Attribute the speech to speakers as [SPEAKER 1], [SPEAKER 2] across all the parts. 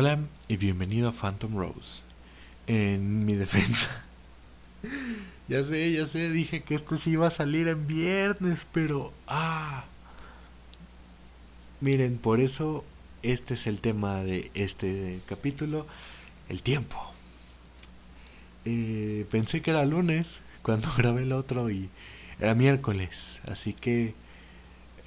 [SPEAKER 1] Hola y bienvenido a Phantom Rose. En mi defensa. ya sé, ya sé, dije que esto sí iba a salir en viernes, pero... Ah. Miren, por eso este es el tema de este capítulo, el tiempo. Eh, pensé que era lunes cuando grabé el otro y era miércoles, así que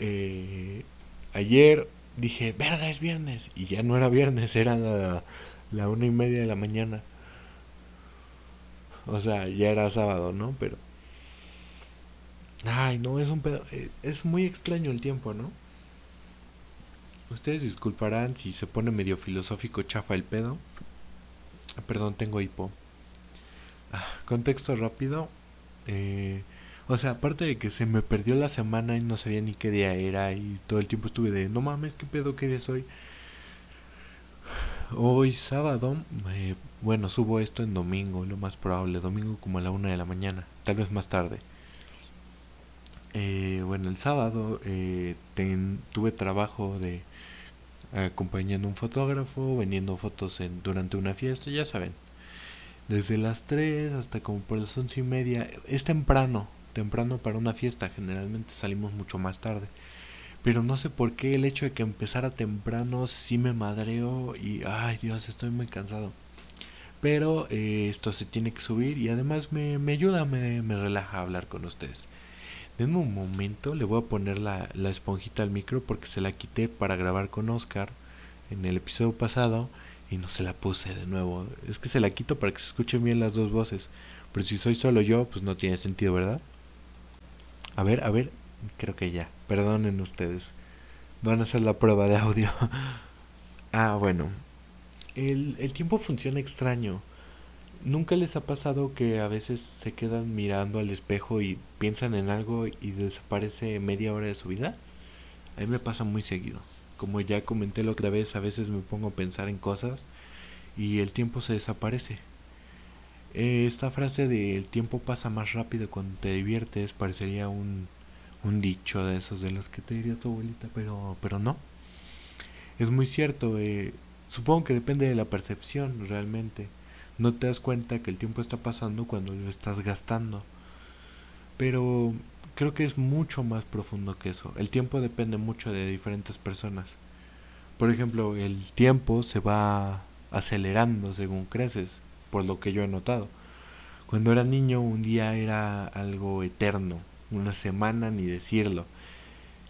[SPEAKER 1] eh, ayer dije, verga, es viernes. Y ya no era viernes, era la, la una y media de la mañana. O sea, ya era sábado, ¿no? Pero... Ay, no, es un pedo... Eh, es muy extraño el tiempo, ¿no? Ustedes disculparán si se pone medio filosófico chafa el pedo. Perdón, tengo hipo. Ah, contexto rápido. Eh, o sea, aparte de que se me perdió la semana y no sabía ni qué día era y todo el tiempo estuve de, no mames, qué pedo, qué día es hoy. Hoy sábado, eh, bueno, subo esto en domingo, lo más probable, domingo como a la una de la mañana, tal vez más tarde. Eh, bueno, el sábado eh, tuve trabajo de acompañando a un fotógrafo, vendiendo fotos en, durante una fiesta, ya saben. Desde las 3 hasta como por las once y media. Es temprano, temprano para una fiesta, generalmente salimos mucho más tarde. Pero no sé por qué el hecho de que empezara temprano sí me madreo y ay Dios, estoy muy cansado. Pero eh, esto se tiene que subir y además me, me ayuda, me, me, relaja hablar con ustedes. Denme un momento, le voy a poner la, la esponjita al micro porque se la quité para grabar con Oscar en el episodio pasado y no se la puse de nuevo. Es que se la quito para que se escuchen bien las dos voces. Pero si soy solo yo, pues no tiene sentido, ¿verdad? A ver, a ver, creo que ya. Perdonen ustedes. Van a hacer la prueba de audio. ah, bueno. El, el tiempo funciona extraño. ¿Nunca les ha pasado que a veces se quedan mirando al espejo y piensan en algo y desaparece media hora de su vida? A mí me pasa muy seguido. Como ya comenté la otra vez, a veces me pongo a pensar en cosas y el tiempo se desaparece. Eh, esta frase de el tiempo pasa más rápido cuando te diviertes parecería un, un dicho de esos de los que te diría tu abuelita, pero, pero no. Es muy cierto, eh, supongo que depende de la percepción realmente. No te das cuenta que el tiempo está pasando cuando lo estás gastando. Pero creo que es mucho más profundo que eso. El tiempo depende mucho de diferentes personas. Por ejemplo, el tiempo se va acelerando según creces por lo que yo he notado. Cuando era niño un día era algo eterno, una semana ni decirlo.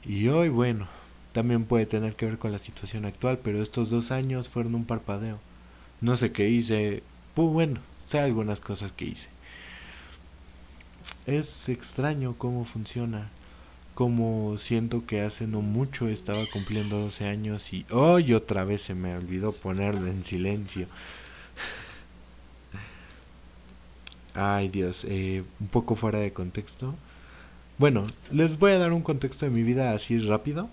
[SPEAKER 1] Y hoy, bueno, también puede tener que ver con la situación actual, pero estos dos años fueron un parpadeo. No sé qué hice, pues bueno, sé algunas cosas que hice. Es extraño cómo funciona, como siento que hace no mucho estaba cumpliendo 12 años y hoy otra vez se me olvidó ponerlo en silencio. Ay Dios, eh, un poco fuera de contexto. Bueno, les voy a dar un contexto de mi vida así rápido.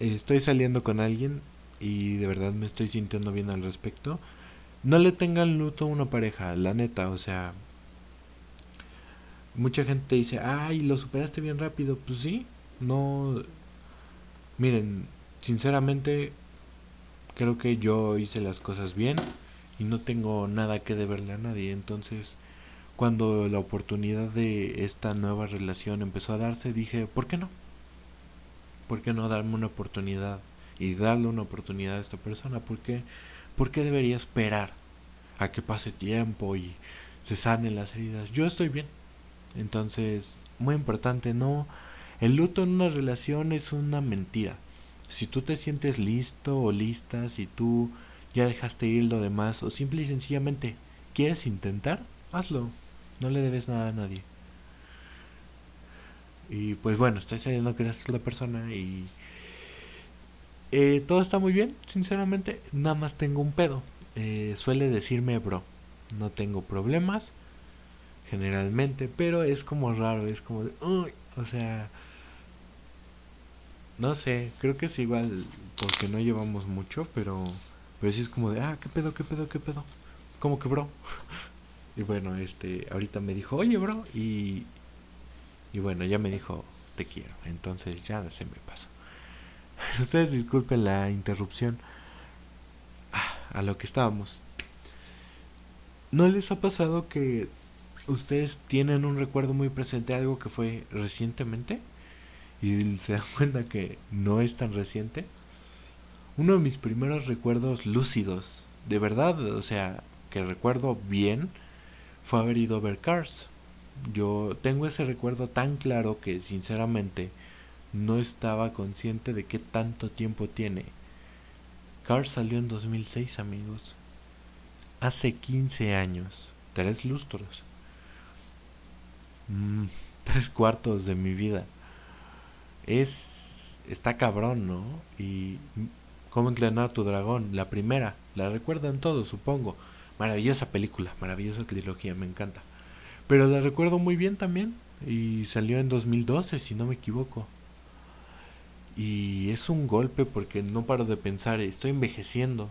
[SPEAKER 1] Eh, estoy saliendo con alguien y de verdad me estoy sintiendo bien al respecto. No le tengan luto a una pareja, la neta, o sea... Mucha gente dice, ay, lo superaste bien rápido. Pues sí, no... Miren, sinceramente, creo que yo hice las cosas bien y no tengo nada que deberle a nadie, entonces cuando la oportunidad de esta nueva relación empezó a darse, dije, ¿por qué no? ¿Por qué no darme una oportunidad y darle una oportunidad a esta persona? ¿Por qué, ¿Por qué debería esperar a que pase tiempo y se sanen las heridas? Yo estoy bien. Entonces, muy importante, no. El luto en una relación es una mentira. Si tú te sientes listo o lista, si tú ya dejaste ir lo demás o simple y sencillamente quieres intentar, hazlo. No le debes nada a nadie. Y pues bueno, estoy saliendo que es la persona y eh, todo está muy bien, sinceramente. Nada más tengo un pedo. Eh, suele decirme bro. No tengo problemas, generalmente, pero es como raro, es como de, o sea, no sé, creo que es igual porque no llevamos mucho, pero, pero sí es como de, ah, qué pedo, qué pedo, qué pedo. Como que bro. Y bueno, este, ahorita me dijo, oye, bro, y, y bueno, ya me dijo, te quiero. Entonces ya se me pasó. Ustedes disculpen la interrupción. Ah, a lo que estábamos. ¿No les ha pasado que ustedes tienen un recuerdo muy presente algo que fue recientemente? Y se dan cuenta que no es tan reciente. Uno de mis primeros recuerdos lúcidos, de verdad, o sea, que recuerdo bien, fue haber ido a ver Cars. Yo tengo ese recuerdo tan claro que sinceramente no estaba consciente de qué tanto tiempo tiene. Cars salió en 2006, amigos. Hace 15 años, tres lustros. Mm, tres cuartos de mi vida. Es. Está cabrón, ¿no? Y. ¿Cómo entrenar a tu dragón? La primera. La recuerdan todos, supongo. Maravillosa película, maravillosa trilogía, me encanta. Pero la recuerdo muy bien también. Y salió en 2012, si no me equivoco. Y es un golpe porque no paro de pensar, estoy envejeciendo.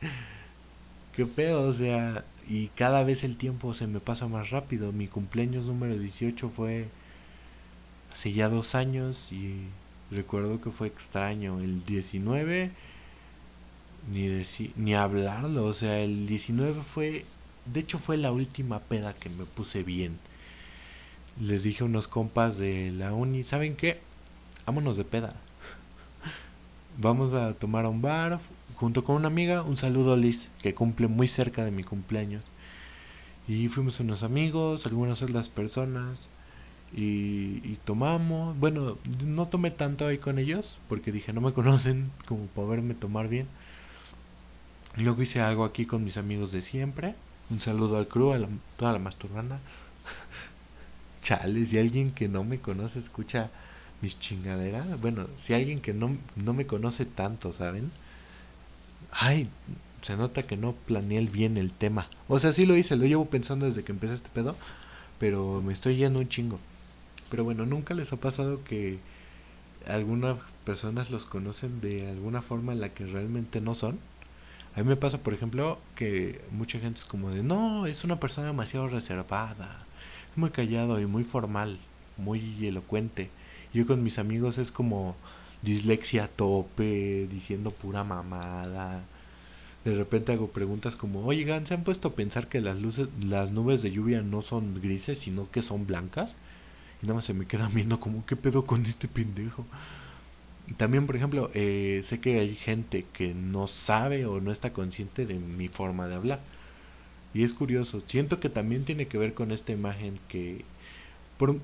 [SPEAKER 1] Qué pedo, o sea, y cada vez el tiempo se me pasa más rápido. Mi cumpleaños número 18 fue hace ya dos años y recuerdo que fue extraño. El 19, ni, ni hablarlo, o sea, el 19 fue, de hecho fue la última peda que me puse bien. Les dije a unos compas de la uni, ¿saben qué? Vámonos de peda. Vamos a tomar a un bar, junto con una amiga, un saludo a Liz, que cumple muy cerca de mi cumpleaños. Y fuimos unos amigos, algunas otras personas, y, tomamos. Bueno, no tomé tanto ahí con ellos, porque dije, no me conocen como para verme tomar bien. Luego hice algo aquí con mis amigos de siempre. Un saludo al crew, a toda la masturbanda. Chale, si alguien que no me conoce escucha mis chingaderas. Bueno, si alguien que no, no me conoce tanto, ¿saben? ay, se nota que no planeé bien el tema. O sea, sí lo hice, lo llevo pensando desde que empecé este pedo, pero me estoy yendo un chingo. Pero bueno, nunca les ha pasado que algunas personas los conocen de alguna forma en la que realmente no son. A mí me pasa, por ejemplo, que mucha gente es como de, no, es una persona demasiado reservada, es muy callado y muy formal, muy elocuente. Yo con mis amigos es como, dislexia a tope, diciendo pura mamada. De repente hago preguntas como, oigan, ¿se han puesto a pensar que las luces, las nubes de lluvia no son grises, sino que son blancas? Y nada más se me queda viendo como, ¿qué pedo con este pendejo? También, por ejemplo, eh, sé que hay gente que no sabe o no está consciente de mi forma de hablar. Y es curioso, siento que también tiene que ver con esta imagen que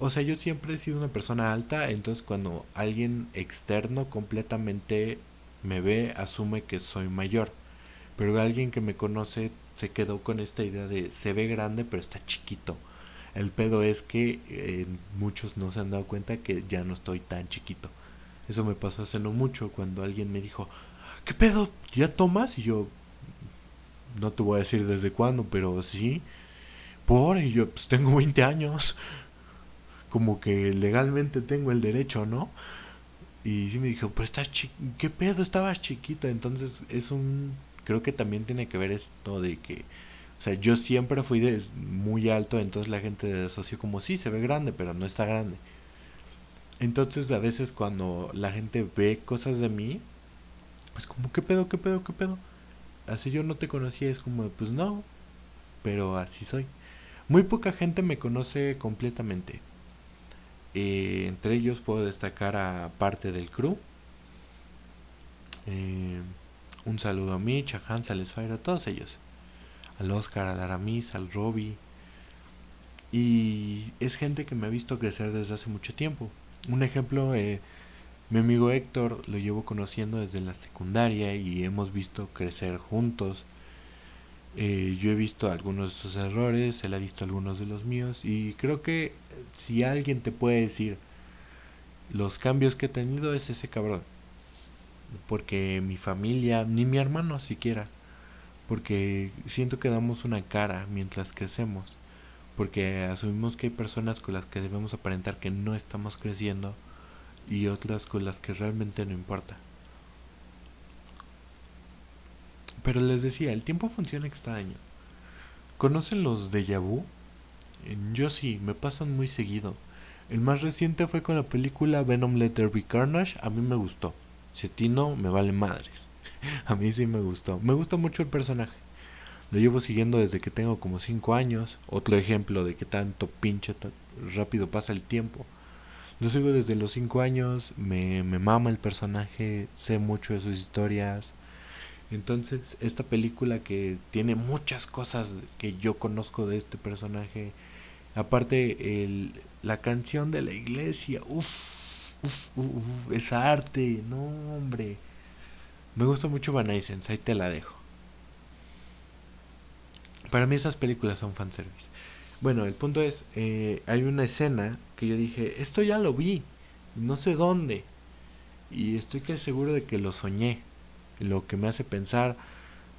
[SPEAKER 1] o sea, yo siempre he sido una persona alta, entonces cuando alguien externo completamente me ve, asume que soy mayor. Pero alguien que me conoce se quedó con esta idea de se ve grande pero está chiquito. El pedo es que eh, muchos no se han dado cuenta que ya no estoy tan chiquito. Eso me pasó hace mucho cuando alguien me dijo, ¿qué pedo? ¿Ya tomas? Y yo, no te voy a decir desde cuándo, pero sí. Por, y yo, pues tengo 20 años como que legalmente tengo el derecho, ¿no? Y sí me dijo, pero estás ¿qué pedo? Estabas chiquita. Entonces es un, creo que también tiene que ver esto de que, o sea, yo siempre fui de muy alto, entonces la gente asoció como, sí, se ve grande, pero no está grande. Entonces a veces cuando la gente ve cosas de mí, es como, ¿qué pedo, qué pedo, qué pedo? Así yo no te conocía, es como, pues no, pero así soy. Muy poca gente me conoce completamente. Eh, entre ellos puedo destacar a parte del crew. Eh, un saludo a Mitch, a Hans, al Spire, a todos ellos. Al Oscar, al Aramis, al Robbie. Y es gente que me ha visto crecer desde hace mucho tiempo. Un ejemplo, eh, mi amigo Héctor lo llevo conociendo desde la secundaria y hemos visto crecer juntos. Eh, yo he visto algunos de sus errores, él ha visto algunos de los míos y creo que si alguien te puede decir los cambios que he tenido es ese cabrón. Porque mi familia, ni mi hermano siquiera, porque siento que damos una cara mientras crecemos, porque asumimos que hay personas con las que debemos aparentar que no estamos creciendo y otras con las que realmente no importa. Pero les decía, el tiempo funciona extraño. ¿Conocen los déjà vu? Yo sí, me pasan muy seguido. El más reciente fue con la película Venom Let There Be Carnage, a mí me gustó. Si a no, me vale madres. a mí sí me gustó. Me gusta mucho el personaje. Lo llevo siguiendo desde que tengo como 5 años. Otro ejemplo de que tanto pinche rápido pasa el tiempo. Lo sigo desde los 5 años, me, me mama el personaje, sé mucho de sus historias. Entonces, esta película que tiene muchas cosas que yo conozco de este personaje, aparte el, la canción de la iglesia, uff, uff, uff, es arte, no hombre. Me gusta mucho Van ahí te la dejo. Para mí esas películas son fanservice. Bueno, el punto es, eh, hay una escena que yo dije, esto ya lo vi, no sé dónde. Y estoy casi seguro de que lo soñé. Lo que me hace pensar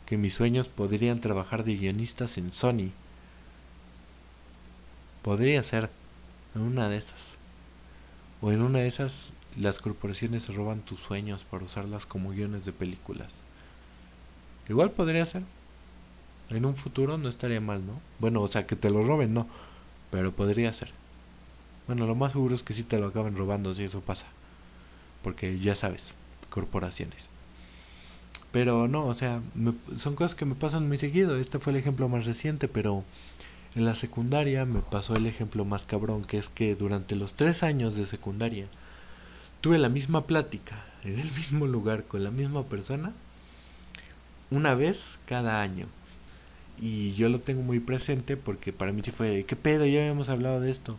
[SPEAKER 1] que mis sueños podrían trabajar de guionistas en Sony. Podría ser en una de esas. O en una de esas las corporaciones roban tus sueños para usarlas como guiones de películas. Igual podría ser. En un futuro no estaría mal, ¿no? Bueno, o sea, que te lo roben, no. Pero podría ser. Bueno, lo más seguro es que sí te lo acaben robando si eso pasa. Porque ya sabes, corporaciones. Pero no, o sea, son cosas que me pasan muy seguido. Este fue el ejemplo más reciente, pero en la secundaria me pasó el ejemplo más cabrón, que es que durante los tres años de secundaria tuve la misma plática en el mismo lugar con la misma persona una vez cada año. Y yo lo tengo muy presente porque para mí sí fue, ¿qué pedo? Ya habíamos hablado de esto.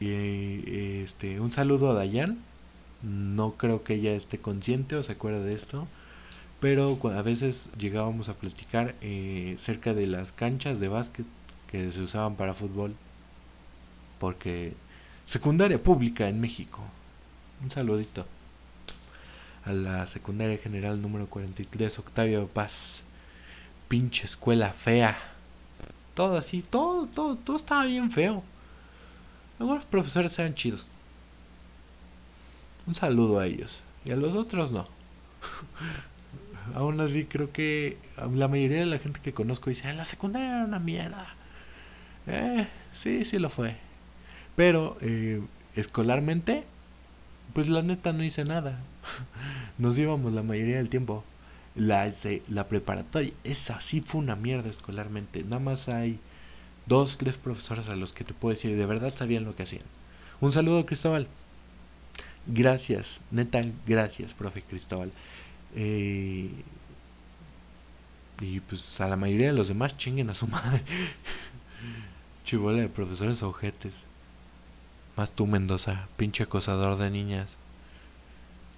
[SPEAKER 1] Y este, un saludo a Dayan. No creo que ella esté consciente o se acuerde de esto. Pero a veces llegábamos a platicar eh, cerca de las canchas de básquet que se usaban para fútbol. Porque secundaria pública en México. Un saludito a la secundaria general número 43, Octavio Paz pinche escuela fea. Todo así, todo, todo, todo estaba bien feo. Algunos profesores eran chidos. Un saludo a ellos. Y a los otros no. Aún así creo que la mayoría de la gente que conozco dice, la secundaria era una mierda. Eh, sí, sí lo fue. Pero eh, escolarmente, pues la neta no hice nada. Nos íbamos la mayoría del tiempo la, la preparatoria, esa sí fue una mierda escolarmente. Nada más hay dos, tres profesores a los que te puedo decir, de verdad sabían lo que hacían. Un saludo, Cristóbal. Gracias, neta, gracias, profe Cristóbal. Eh, y pues a la mayoría de los demás chinguen a su madre. Chivola de profesores ojetes. Más tú, Mendoza, pinche acosador de niñas.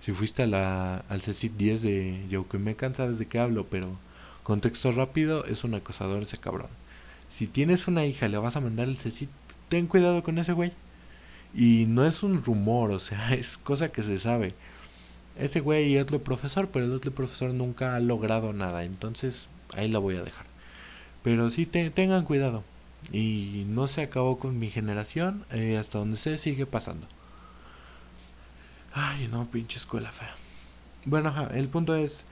[SPEAKER 1] Si fuiste a la, al CECIT 10 de Yauquimecan, sabes de qué hablo, pero contexto rápido, es un acosador ese cabrón. Si tienes una hija le vas a mandar el CECIT, ten cuidado con ese güey. Y no es un rumor, o sea, es cosa que se sabe. Ese güey es otro profesor, pero el otro profesor nunca ha logrado nada, entonces ahí la voy a dejar. Pero sí te, tengan cuidado. Y no se acabó con mi generación, eh, hasta donde se sigue pasando. Ay, no, pinche escuela fea. Bueno, el punto es,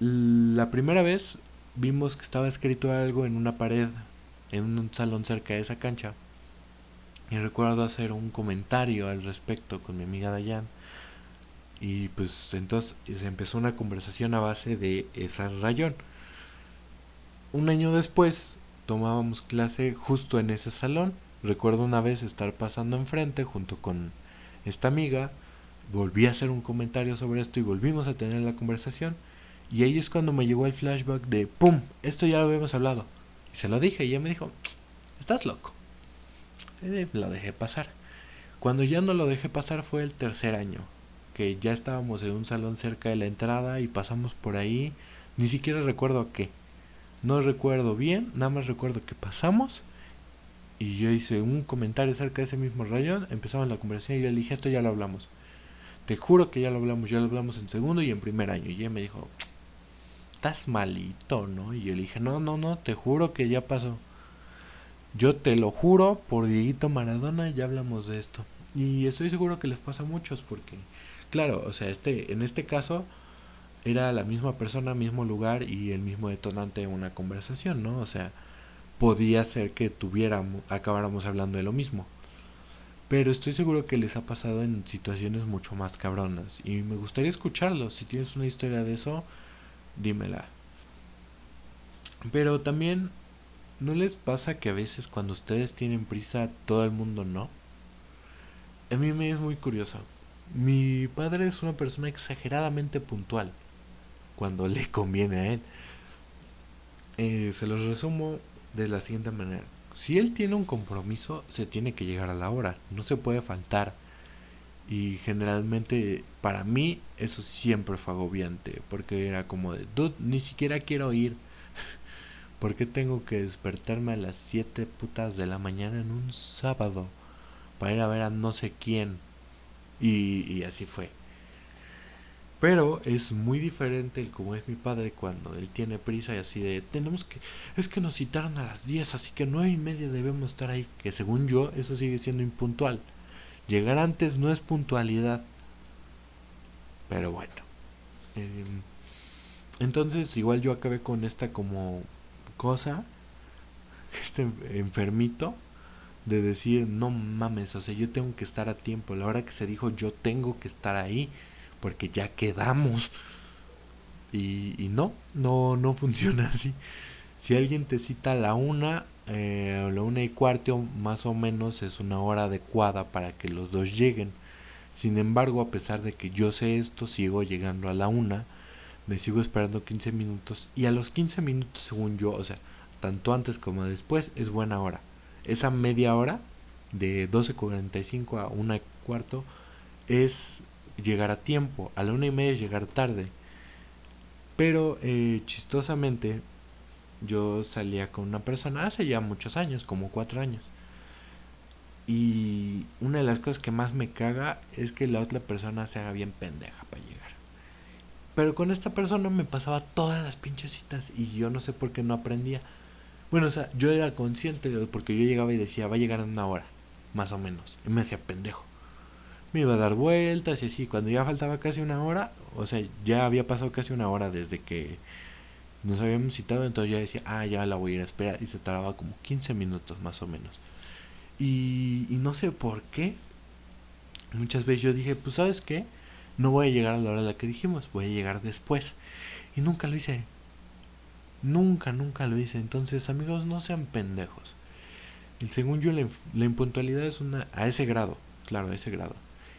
[SPEAKER 1] la primera vez vimos que estaba escrito algo en una pared, en un salón cerca de esa cancha. Y recuerdo hacer un comentario al respecto con mi amiga Dayan. Y pues entonces se empezó una conversación a base de esa rayón. Un año después tomábamos clase justo en ese salón. Recuerdo una vez estar pasando enfrente junto con esta amiga volví a hacer un comentario sobre esto y volvimos a tener la conversación. Y ahí es cuando me llegó el flashback de, ¡pum! Esto ya lo habíamos hablado. Y se lo dije y ella me dijo, estás loco. Y dejé pasar. Cuando ya no lo dejé pasar fue el tercer año, que ya estábamos en un salón cerca de la entrada y pasamos por ahí. Ni siquiera recuerdo qué. No recuerdo bien, nada más recuerdo que pasamos y yo hice un comentario acerca de ese mismo rayón, empezamos la conversación y yo le dije, esto ya lo hablamos te juro que ya lo hablamos, ya lo hablamos en segundo y en primer año. Y ella me dijo, estás malito, ¿no? Y yo le dije, no, no, no, te juro que ya pasó. Yo te lo juro, por Dieguito Maradona ya hablamos de esto. Y estoy seguro que les pasa a muchos porque, claro, o sea, este, en este caso era la misma persona, mismo lugar y el mismo detonante de una conversación, ¿no? O sea, podía ser que tuviéramos, acabáramos hablando de lo mismo. Pero estoy seguro que les ha pasado en situaciones mucho más cabronas. Y me gustaría escucharlo. Si tienes una historia de eso, dímela. Pero también, ¿no les pasa que a veces cuando ustedes tienen prisa, todo el mundo no? A mí me es muy curioso. Mi padre es una persona exageradamente puntual cuando le conviene a él. Eh, se los resumo de la siguiente manera. Si él tiene un compromiso, se tiene que llegar a la hora, no se puede faltar. Y generalmente para mí eso siempre fue agobiante, porque era como de, ni siquiera quiero ir. ¿Por qué tengo que despertarme a las 7 putas de la mañana en un sábado para ir a ver a no sé quién? Y, y así fue. Pero es muy diferente el como es mi padre cuando él tiene prisa y así de, tenemos que, es que nos citaron a las 10, así que nueve y media debemos estar ahí, que según yo eso sigue siendo impuntual. Llegar antes no es puntualidad. Pero bueno. Em, entonces igual yo acabé con esta como cosa, este enfermito, de decir, no mames, o sea, yo tengo que estar a tiempo. La hora que se dijo, yo tengo que estar ahí porque ya quedamos. Y, no, no, no funciona así. Si alguien te cita a la una, eh, la una y cuarto más o menos es una hora adecuada para que los dos lleguen. Sin embargo, a pesar de que yo sé esto, sigo llegando a la una, me sigo esperando 15 minutos y a los 15 minutos, según yo, o sea, tanto antes como después, es buena hora. Esa media hora, de 12.45 a una y cuarto, es llegar a tiempo, a la una y media llegar tarde. Pero eh, chistosamente yo salía con una persona hace ya muchos años, como cuatro años. Y una de las cosas que más me caga es que la otra persona se haga bien pendeja para llegar. Pero con esta persona me pasaba todas las pinches citas y yo no sé por qué no aprendía. Bueno, o sea, yo era consciente porque yo llegaba y decía, va a llegar en una hora, más o menos. Y me hacía pendejo me iba a dar vueltas y así. Cuando ya faltaba casi una hora, o sea, ya había pasado casi una hora desde que nos habíamos citado, entonces ya decía, ah, ya la voy a ir a esperar. Y se tardaba como 15 minutos más o menos. Y, no sé por qué. Muchas veces yo dije, pues sabes qué, no voy a llegar a la hora a la que dijimos, voy a llegar después. Y nunca lo hice. Nunca, nunca lo hice. Entonces, amigos, no sean pendejos. El según yo, la, la impuntualidad es una a ese grado, claro, a ese grado.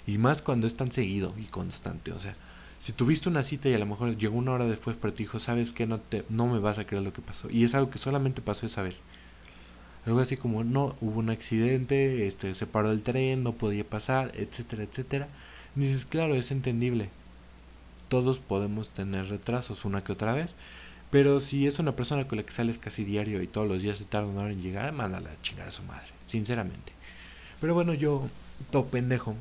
[SPEAKER 1] Y más cuando es tan seguido y constante. O sea, si tuviste una cita y a lo mejor llegó una hora después, pero te dijo, sabes que no, te, no me vas a creer lo que pasó. Y es algo que solamente pasó esa vez. Algo así como, no, hubo un accidente, este, se paró el tren, no podía pasar, etcétera, etcétera. dices, claro, es entendible. Todos podemos tener retrasos una que otra vez. Pero si es una persona con la que sales casi diario y todos los días se tarda una hora en llegar, mándala a chingar a su madre, sinceramente. Pero bueno, yo, todo pendejo,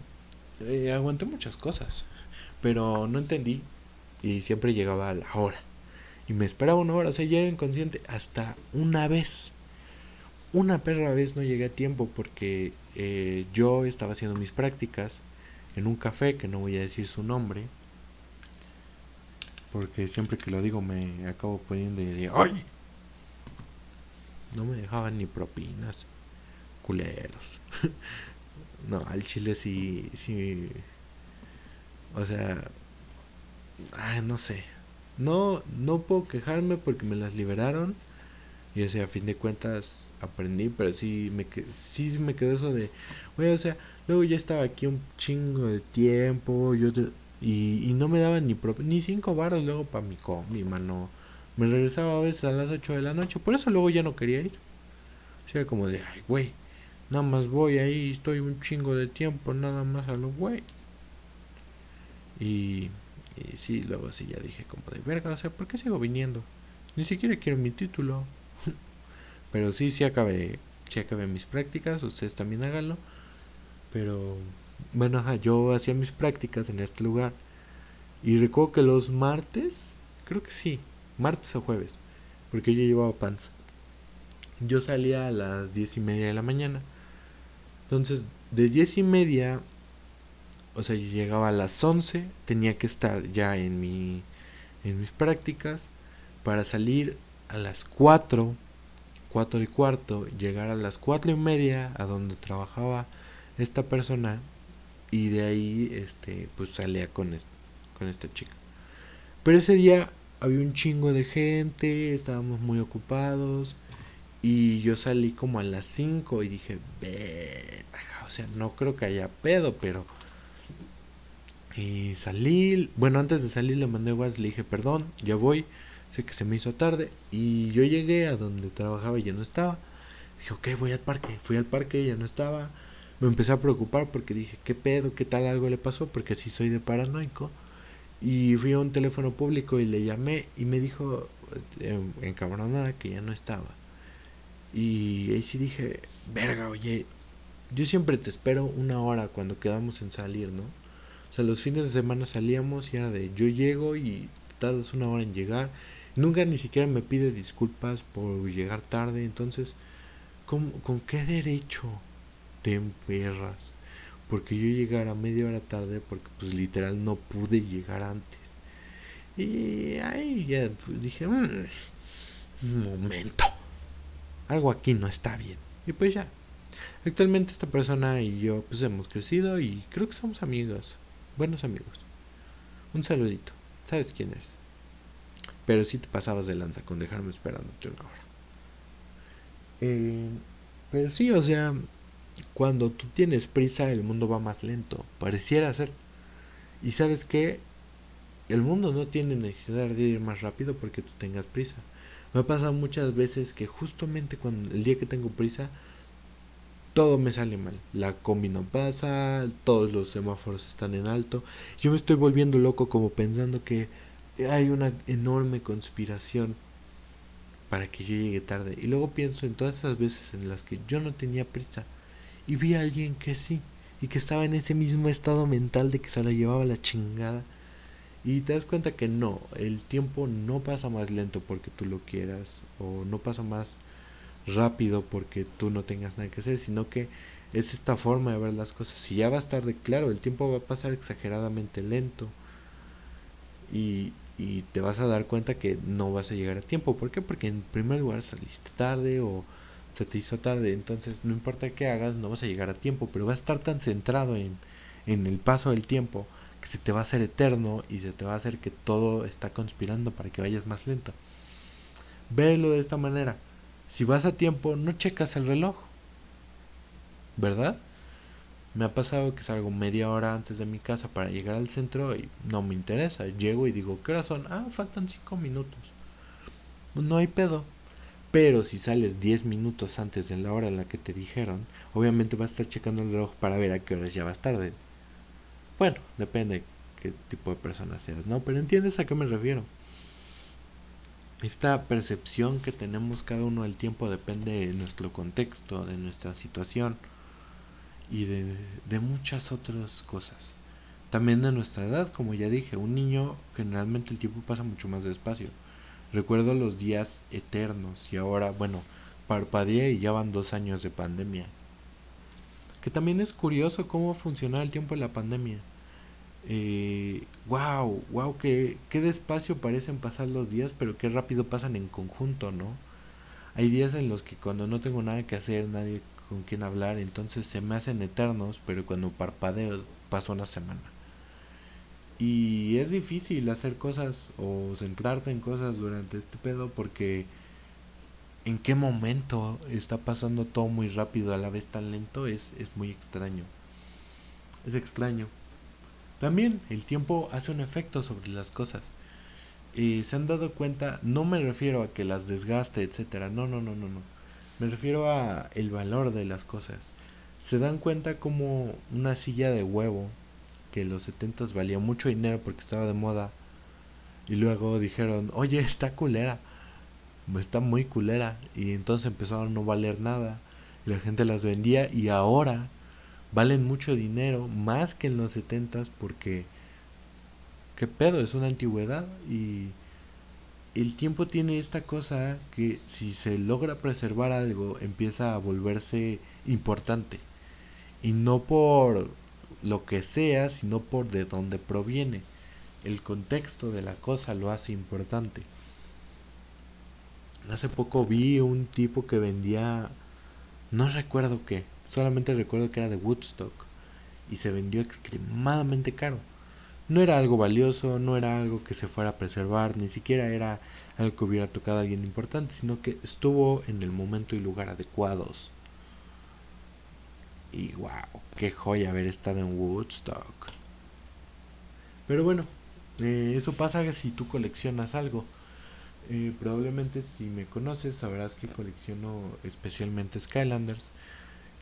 [SPEAKER 1] eh, aguanté muchas cosas, pero no entendí y siempre llegaba a la hora. Y me esperaba una hora, o sea, ya era inconsciente. Hasta una vez, una perra vez no llegué a tiempo porque eh, yo estaba haciendo mis prácticas en un café que no voy a decir su nombre. Porque siempre que lo digo me acabo poniendo y digo, ¡ay! No me dejaban ni propinas, culeros. No, al chile sí, sí. O sea, ay, no sé. No, no puedo quejarme porque me las liberaron. Y o sea, a fin de cuentas aprendí, pero sí me, sí me quedó eso de, güey, o sea, luego ya estaba aquí un chingo de tiempo, yo y, y no me daban ni ni cinco baros luego para mi mi mano. Me regresaba a veces a las 8 de la noche, por eso luego ya no quería ir. O sea, como de, ay, güey, Nada más voy ahí, estoy un chingo de tiempo, nada más a lo güey. Y, y sí, luego sí ya dije como de verga, o sea, ¿por qué sigo viniendo? Ni siquiera quiero mi título. Pero sí, sí acabé, sí acabé mis prácticas, ustedes también háganlo. Pero bueno, yo hacía mis prácticas en este lugar. Y recuerdo que los martes, creo que sí, martes o jueves, porque yo llevaba panza. Yo salía a las diez y media de la mañana entonces, de diez y media, o sea, yo llegaba a las 11, tenía que estar ya en, mi, en mis prácticas para salir a las 4, 4 y cuarto, llegar a las cuatro y media a donde trabajaba esta persona y de ahí este pues salía con, con esta chica. Pero ese día había un chingo de gente, estábamos muy ocupados y yo salí como a las 5 y dije, o sea, no creo que haya pedo, pero... Y salí, bueno, antes de salir le mandé WhatsApp, le dije, perdón, ya voy, sé que se me hizo tarde. Y yo llegué a donde trabajaba y ya no estaba. Dije, ok, voy al parque. Fui al parque y ya no estaba. Me empecé a preocupar porque dije, ¿qué pedo? ¿Qué tal algo le pasó? Porque así soy de paranoico. Y fui a un teléfono público y le llamé y me dijo, eh, encabronada, que ya no estaba. Y ahí sí dije, verga, oye, yo siempre te espero una hora cuando quedamos en salir, ¿no? O sea, los fines de semana salíamos y era de yo llego y tardas una hora en llegar. Nunca ni siquiera me pide disculpas por llegar tarde. Entonces, ¿con, ¿con qué derecho te emperras? Porque yo llegara media hora tarde porque pues literal no pude llegar antes. Y ahí ya pues, dije, mm, un momento algo aquí no está bien. Y pues ya. Actualmente esta persona y yo pues hemos crecido y creo que somos amigos. Buenos amigos. Un saludito. ¿Sabes quién eres? Pero sí te pasabas de lanza con dejarme esperándote una hora. Eh, pero sí, o sea, cuando tú tienes prisa el mundo va más lento. Pareciera ser. Y sabes que el mundo no tiene necesidad de ir más rápido porque tú tengas prisa. Me ha pasado muchas veces que justamente cuando el día que tengo prisa, todo me sale mal. La combi no pasa, todos los semáforos están en alto. Yo me estoy volviendo loco como pensando que hay una enorme conspiración para que yo llegue tarde. Y luego pienso en todas esas veces en las que yo no tenía prisa y vi a alguien que sí y que estaba en ese mismo estado mental de que se la llevaba la chingada y te das cuenta que no, el tiempo no pasa más lento porque tú lo quieras o no pasa más rápido porque tú no tengas nada que hacer, sino que es esta forma de ver las cosas. Si ya vas tarde, claro, el tiempo va a pasar exageradamente lento y, y te vas a dar cuenta que no vas a llegar a tiempo. ¿Por qué? Porque en primer lugar saliste tarde o se te hizo tarde, entonces no importa qué hagas, no vas a llegar a tiempo, pero vas a estar tan centrado en, en el paso del tiempo se te va a hacer eterno y se te va a hacer que todo está conspirando para que vayas más lento. Velo de esta manera. Si vas a tiempo, no checas el reloj. ¿Verdad? Me ha pasado que salgo media hora antes de mi casa para llegar al centro y no me interesa. Llego y digo, ¿qué hora son? Ah, faltan 5 minutos. No hay pedo. Pero si sales 10 minutos antes de la hora en la que te dijeron, obviamente vas a estar checando el reloj para ver a qué horas ya vas tarde. Bueno, depende qué tipo de persona seas, ¿no? Pero entiendes a qué me refiero. Esta percepción que tenemos cada uno del tiempo depende de nuestro contexto, de nuestra situación y de, de muchas otras cosas. También de nuestra edad, como ya dije, un niño generalmente el tiempo pasa mucho más despacio. Recuerdo los días eternos y ahora, bueno, parpadeé y ya van dos años de pandemia. Que también es curioso cómo funcionó el tiempo de la pandemia. Eh, wow, wow, qué, qué despacio parecen pasar los días, pero qué rápido pasan en conjunto, ¿no? Hay días en los que cuando no tengo nada que hacer, nadie con quien hablar, entonces se me hacen eternos, pero cuando parpadeo pasa una semana. Y es difícil hacer cosas o centrarte en cosas durante este pedo porque en qué momento está pasando todo muy rápido a la vez tan lento es, es muy extraño. Es extraño. También el tiempo hace un efecto sobre las cosas. Eh, se han dado cuenta, no me refiero a que las desgaste, etcétera, no, no, no, no, no. Me refiero a el valor de las cosas. Se dan cuenta como una silla de huevo que en los 70 valía mucho dinero porque estaba de moda y luego dijeron, "Oye, está culera." Está muy culera y entonces empezaron a no valer nada. Y la gente las vendía y ahora valen mucho dinero más que en los setentas porque qué pedo es una antigüedad. Y el tiempo tiene esta cosa que si se logra preservar algo empieza a volverse importante. Y no por lo que sea sino por de dónde proviene. El contexto de la cosa lo hace importante Hace poco vi un tipo que vendía, no recuerdo qué, solamente recuerdo que era de Woodstock y se vendió extremadamente caro. No era algo valioso, no era algo que se fuera a preservar, ni siquiera era algo que hubiera tocado a alguien importante, sino que estuvo en el momento y lugar adecuados. Y wow, qué joya haber estado en Woodstock. Pero bueno, eh, eso pasa si tú coleccionas algo. Eh, probablemente si me conoces sabrás que colecciono especialmente Skylanders.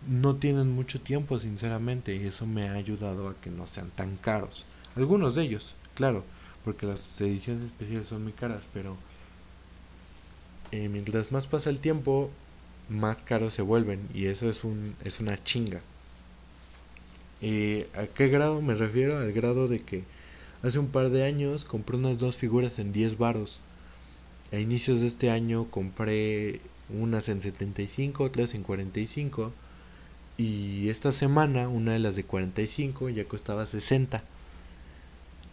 [SPEAKER 1] No tienen mucho tiempo sinceramente y eso me ha ayudado a que no sean tan caros. Algunos de ellos, claro, porque las ediciones especiales son muy caras, pero eh, mientras más pasa el tiempo, más caros se vuelven y eso es, un, es una chinga. Eh, ¿A qué grado me refiero? Al grado de que hace un par de años compré unas dos figuras en 10 varos. A inicios de este año compré unas en 75, otras en 45 y esta semana una de las de 45 ya costaba 60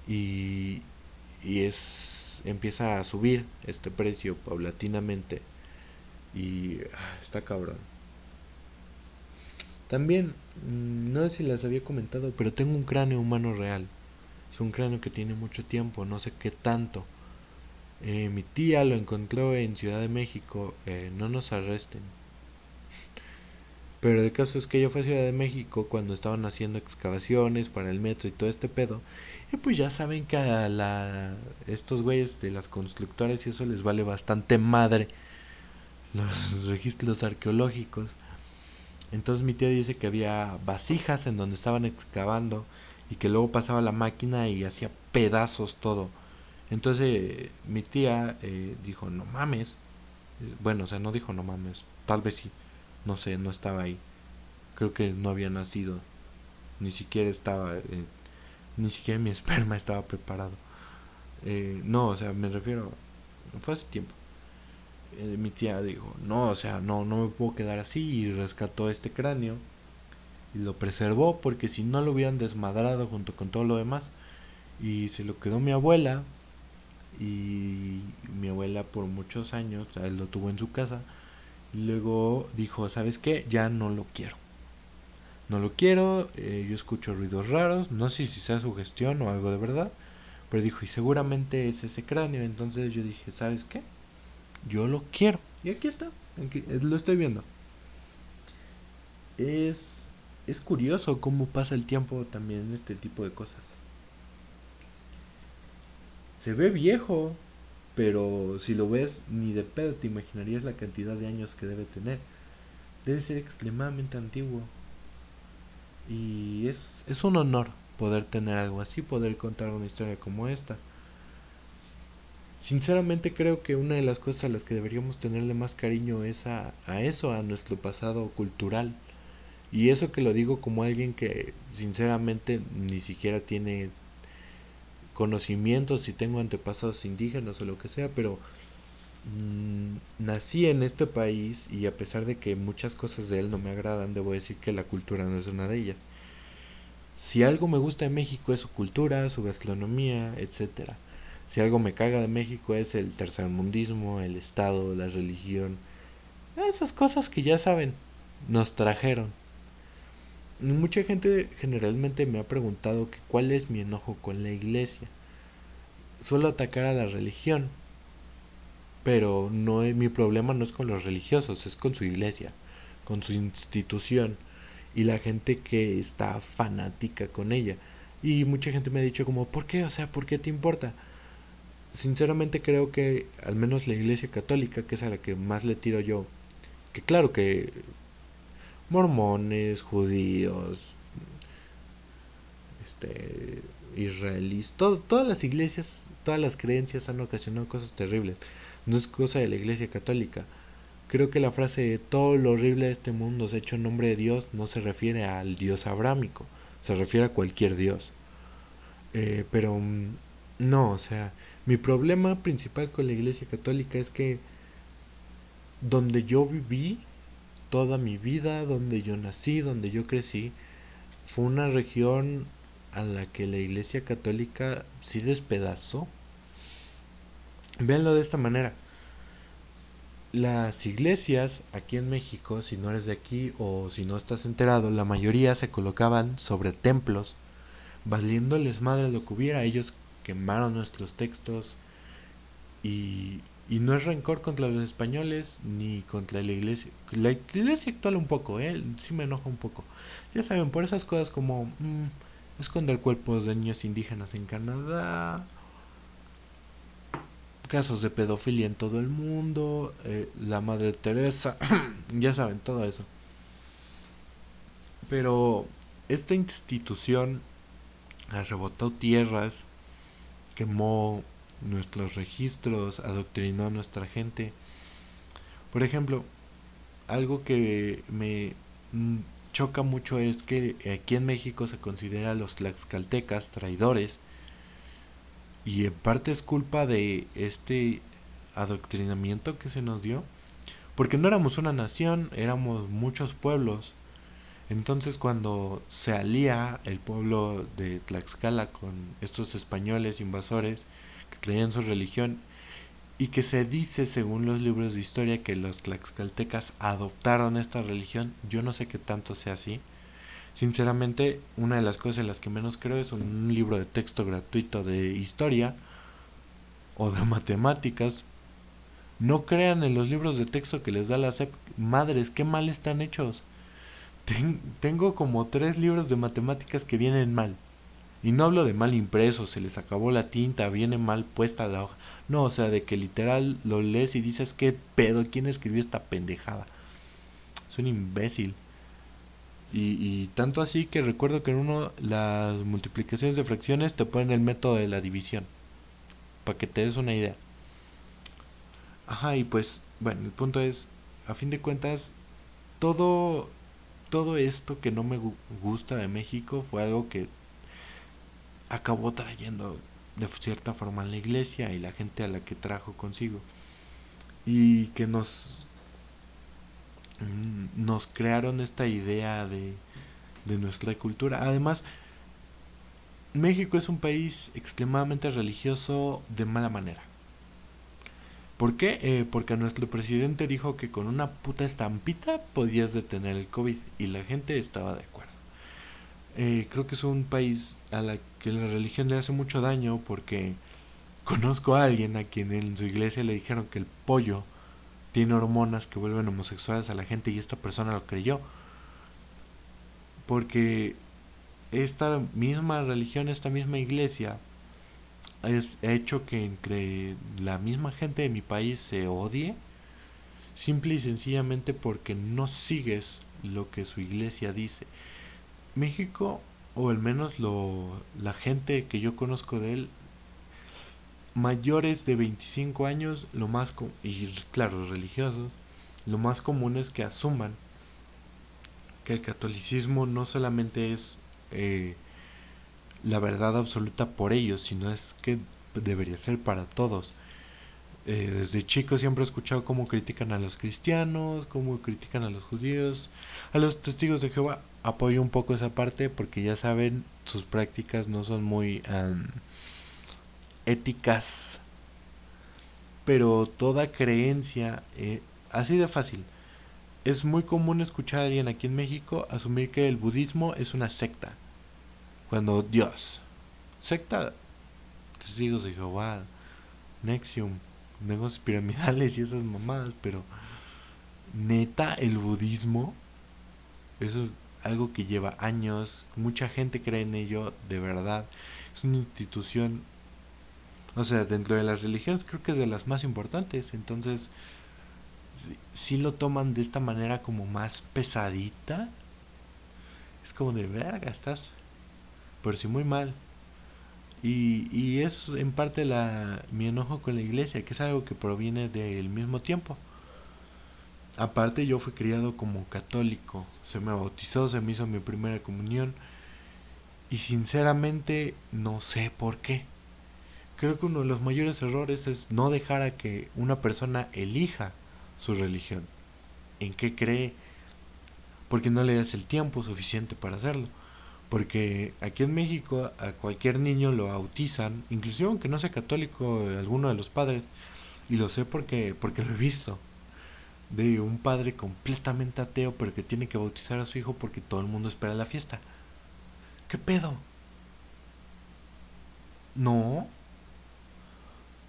[SPEAKER 1] y, y es empieza a subir este precio paulatinamente y ah, está cabrón. También, mm, no sé si les había comentado, pero tengo un cráneo humano real. Es un cráneo que tiene mucho tiempo, no sé qué tanto. Eh, mi tía lo encontró en Ciudad de México. Eh, no nos arresten. Pero el caso es que yo fui a Ciudad de México cuando estaban haciendo excavaciones para el metro y todo este pedo. Y pues ya saben que a la, estos güeyes de las constructoras y eso les vale bastante madre los registros arqueológicos. Entonces mi tía dice que había vasijas en donde estaban excavando y que luego pasaba la máquina y hacía pedazos todo. Entonces mi tía eh, dijo, no mames. Bueno, o sea, no dijo no mames, tal vez sí no sé, no estaba ahí. Creo que no había nacido. Ni siquiera estaba, eh, ni siquiera mi esperma estaba preparado. Eh, no, o sea, me refiero, fue hace tiempo. Eh, mi tía dijo, no, o sea, no, no me puedo quedar así y rescató este cráneo y lo preservó porque si no lo hubieran desmadrado junto con todo lo demás y se lo quedó mi abuela y mi abuela por muchos años, lo tuvo en su casa Luego dijo, ¿sabes qué? Ya no lo quiero. No lo quiero, eh, yo escucho ruidos raros, no sé si sea su gestión o algo de verdad, pero dijo, y seguramente es ese cráneo. Entonces yo dije, ¿sabes qué? Yo lo quiero. Y aquí está, aquí, lo estoy viendo. Es, es curioso cómo pasa el tiempo también en este tipo de cosas. Se ve viejo, pero si lo ves, ni de pedo te imaginarías la cantidad de años que debe tener. Debe ser extremadamente antiguo. Y es, es un honor poder tener algo así, poder contar una historia como esta. Sinceramente creo que una de las cosas a las que deberíamos tenerle más cariño es a, a eso, a nuestro pasado cultural. Y eso que lo digo como alguien que sinceramente ni siquiera tiene conocimientos, si tengo antepasados indígenas o lo que sea, pero mm, nací en este país y a pesar de que muchas cosas de él no me agradan, debo decir que la cultura no es una de ellas. Si algo me gusta de México es su cultura, su gastronomía, etcétera. Si algo me caga de México es el tercermundismo, el Estado, la religión, esas cosas que ya saben, nos trajeron. Mucha gente generalmente me ha preguntado que cuál es mi enojo con la iglesia. Suelo atacar a la religión, pero no mi problema no es con los religiosos, es con su iglesia, con su institución y la gente que está fanática con ella. Y mucha gente me ha dicho como, ¿por qué? O sea, ¿por qué te importa? Sinceramente creo que al menos la iglesia católica, que es a la que más le tiro yo, que claro que mormones, judíos, este, israelíes, todas las iglesias, todas las creencias han ocasionado cosas terribles. No es cosa de la iglesia católica. Creo que la frase de todo lo horrible de este mundo se hecho en nombre de Dios no se refiere al Dios abrámico, se refiere a cualquier Dios. Eh, pero mm, no, o sea, mi problema principal con la iglesia católica es que donde yo viví toda mi vida, donde yo nací, donde yo crecí, fue una región a la que la Iglesia Católica sí despedazó. Véanlo de esta manera. las iglesias aquí en México, si no eres de aquí o si no estás enterado, la mayoría se colocaban sobre templos, valiéndoles madre lo que hubiera. Ellos quemaron nuestros textos y, y no es rencor contra los españoles ni contra la iglesia. La iglesia actual un poco, ¿eh? Sí me enoja un poco. Ya saben, por esas cosas como mmm, esconder cuerpos de niños indígenas en Canadá, casos de pedofilia en todo el mundo, eh, la Madre Teresa, ya saben, todo eso. Pero esta institución arrebotó tierras, quemó nuestros registros, adoctrinó a nuestra gente. Por ejemplo, algo que me choca mucho es que aquí en México se considera a los tlaxcaltecas traidores y en parte es culpa de este adoctrinamiento que se nos dio, porque no éramos una nación, éramos muchos pueblos. Entonces cuando se alía el pueblo de Tlaxcala con estos españoles invasores que traían su religión y que se dice según los libros de historia que los tlaxcaltecas adoptaron esta religión, yo no sé qué tanto sea así, Sinceramente, una de las cosas en las que menos creo es un libro de texto gratuito de historia o de matemáticas. No crean en los libros de texto que les da la SEP. Madres, qué mal están hechos. tengo como tres libros de matemáticas que vienen mal. Y no hablo de mal impreso, se les acabó la tinta, viene mal puesta la hoja. No, o sea, de que literal lo lees y dices, ¿qué pedo? ¿Quién escribió esta pendejada? Es un imbécil. Y, tanto así que recuerdo que en uno las multiplicaciones de fracciones te ponen el método de la división. Para que te des una idea. Ajá, y pues, bueno, el punto es, a fin de cuentas, todo, todo esto que no me gusta de México fue algo que acabó trayendo de cierta forma la iglesia y la gente a la que trajo consigo. Y que nos Mm, nos crearon esta idea de, de nuestra cultura. Además, México es un país extremadamente religioso de mala manera. ¿Por qué? Eh, porque nuestro presidente dijo que con una puta estampita podías detener el COVID y la gente estaba de. Eh, creo que es un país a la que la religión le hace mucho daño porque conozco a alguien a quien en su iglesia le dijeron que el pollo tiene hormonas que vuelven homosexuales a la gente y esta persona lo creyó. Porque esta misma religión, esta misma iglesia, ha hecho que entre la misma gente de mi país se odie, simple y sencillamente porque no sigues lo que su iglesia dice. México, o al menos lo, la gente que yo conozco de él, mayores de 25 años, lo más y claro, religiosos, lo más común es que asuman que el catolicismo no solamente es eh, la verdad absoluta por ellos, sino es que debería ser para todos. Eh, desde chico siempre he escuchado cómo critican a los cristianos, cómo critican a los judíos, a los testigos de Jehová. Apoyo un poco esa parte porque ya saben, sus prácticas no son muy éticas, pero toda creencia, eh, así de fácil. Es muy común escuchar a alguien aquí en México asumir que el budismo es una secta. Cuando Dios, secta, testigos de Jehová, Nexium, negocios piramidales y esas mamadas, pero neta, el budismo, eso es algo que lleva años, mucha gente cree en ello, de verdad. Es una institución o sea, dentro de las religiones creo que es de las más importantes. Entonces, si, lo toman de esta manera como más pesadita, es como de verga, estás. Pero sí muy mal. Y, y es en parte la, mi enojo con la iglesia, que es algo que proviene del mismo tiempo. Aparte yo fui criado como católico, se me bautizó, se me hizo mi primera comunión y sinceramente no sé por qué. Creo que uno de los mayores errores es no dejar a que una persona elija su religión, en qué cree, porque no le das el tiempo suficiente para hacerlo. Porque aquí en México a cualquier niño lo bautizan, inclusive aunque no sea católico alguno de los padres, y lo sé porque, porque lo he visto. De un padre completamente ateo pero que tiene que bautizar a su hijo porque todo el mundo espera la fiesta. ¿Qué pedo? No.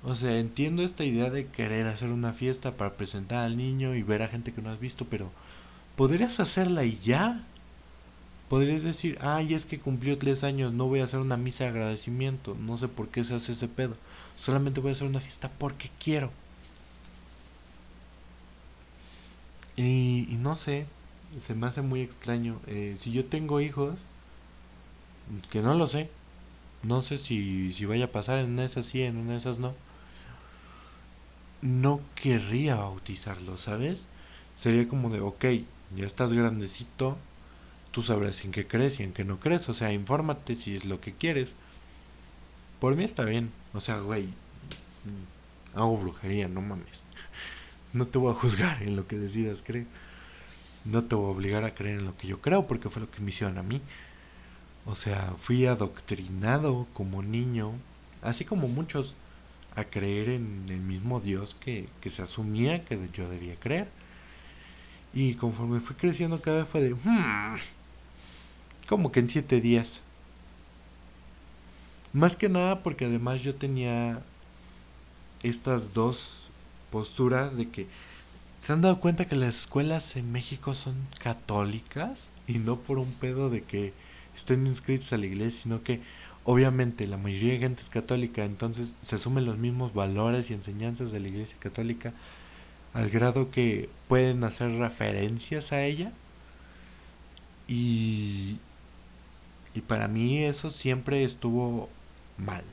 [SPEAKER 1] O sea, entiendo esta idea de querer hacer una fiesta para presentar al niño y ver a gente que no has visto, pero podrías hacerla y ya. Podrías decir, ay, es que cumplió tres años, no voy a hacer una misa de agradecimiento, no sé por qué se hace ese pedo, solamente voy a hacer una fiesta porque quiero. Y, no sé, se me hace muy extraño. Eh, si yo tengo hijos, que no lo sé, no sé si, si vaya a pasar en una de esas sí, en una de esas no, no querría bautizarlo, ¿sabes? Sería como de, ok, ya estás grandecito, tú sabrás en qué crees y en qué no crees, o sea, infórmate si es lo que quieres. Por mí está bien, o sea, güey, mm, hago brujería, no mames. No te voy a juzgar en lo que decidas creer. No te voy a obligar a creer en lo que yo creo, porque fue lo que me hicieron a mí. O sea, fui adoctrinado como niño, así como muchos, a creer en el mismo Dios que, que se asumía que yo debía creer. Y conforme fui creciendo cada vez fue de, hmm, como que en siete días. Más que nada porque además yo tenía estas dos posturas de que se han dado cuenta que las escuelas en México son católicas y no por un pedo de que estén inscritos a la iglesia, sino que obviamente la mayoría de gente es católica, entonces se asumen los mismos valores y enseñanzas de la iglesia católica al grado que pueden hacer referencias a ella y, y para mí eso siempre estuvo mal.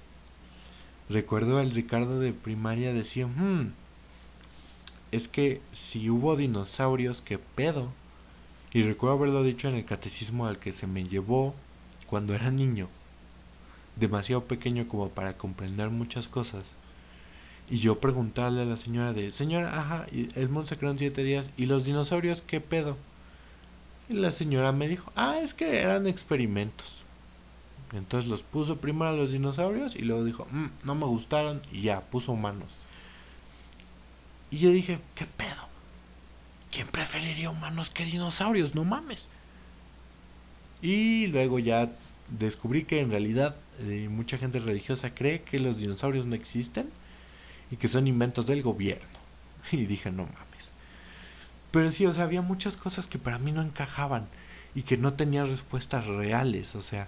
[SPEAKER 1] Recuerdo al Ricardo de primaria decía, hmm, es que si hubo dinosaurios, ¿qué pedo? Y recuerdo haberlo dicho en el catecismo al que se me llevó cuando era niño, demasiado pequeño como para comprender muchas cosas. Y yo preguntarle a la señora de, señora, ajá, el mundo se creó en siete días, ¿y los dinosaurios qué pedo? Y la señora me dijo, ah, es que eran experimentos. Entonces los puso primero a los dinosaurios y luego dijo, mm, no me gustaron y ya, puso humanos. Y yo dije, ¿qué pedo? ¿Quién preferiría humanos que dinosaurios? No mames. Y luego ya descubrí que en realidad eh, mucha gente religiosa cree que los dinosaurios no existen y que son inventos del gobierno. Y dije, no mames. Pero sí, o sea, había muchas cosas que para mí no encajaban y que no tenían respuestas reales, o sea,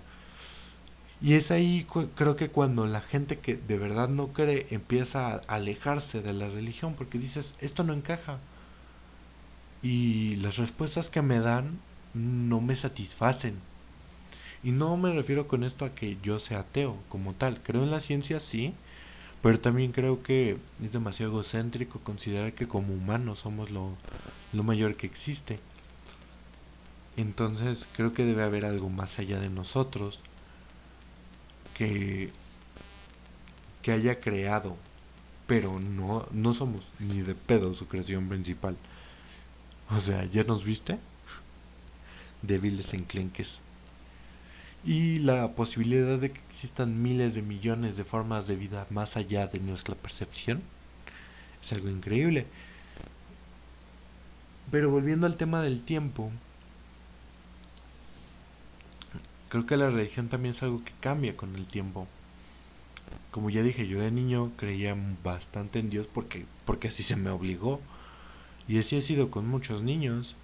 [SPEAKER 1] y es ahí creo que cuando la gente que de verdad no cree empieza a alejarse de la religión porque dices, esto no encaja. Y las respuestas que me dan no me satisfacen. Y no me refiero con esto a que yo sea ateo como tal. Creo en la ciencia, sí, pero también creo que es demasiado egocéntrico considerar que como humanos somos lo, lo mayor que existe. Entonces creo que debe haber algo más allá de nosotros que, que haya creado, pero no, no somos ni de pedo su creación principal. O sea, ¿ya nos viste? Débiles enclenques. Y la posibilidad de que existan miles de millones de formas de vida más allá de nuestra percepción es algo increíble. Pero volviendo al tema del tiempo, Creo que la religión también es algo que cambia con el tiempo. Como ya dije, yo de niño creía bastante en Dios porque, porque así se me obligó. Y así ha sido con muchos niños.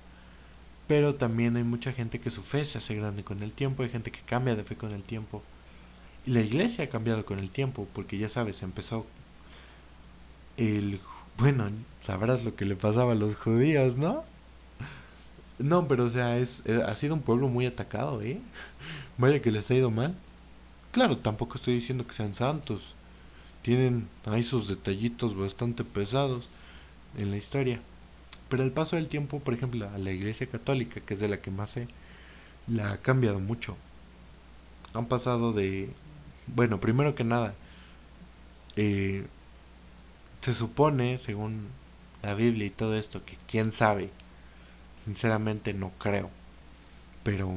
[SPEAKER 1] Pero también hay mucha gente que su fe se hace grande con el tiempo, hay gente que cambia de fe con el tiempo. Y la iglesia ha cambiado con el tiempo, porque ya sabes, empezó el... Bueno, sabrás lo que le pasaba a los judíos, ¿no? No, pero o sea, es, eh, ha sido un pueblo muy atacado, ¿eh? Vaya que les ha ido mal. Claro, tampoco estoy diciendo que sean santos. Tienen ahí sus detallitos bastante pesados en la historia. Pero el paso del tiempo, por ejemplo, a la Iglesia Católica, que es de la que más sé, la ha cambiado mucho. Han pasado de... Bueno, primero que nada, eh, se supone, según la Biblia y todo esto, que quién sabe, Sinceramente no creo. Pero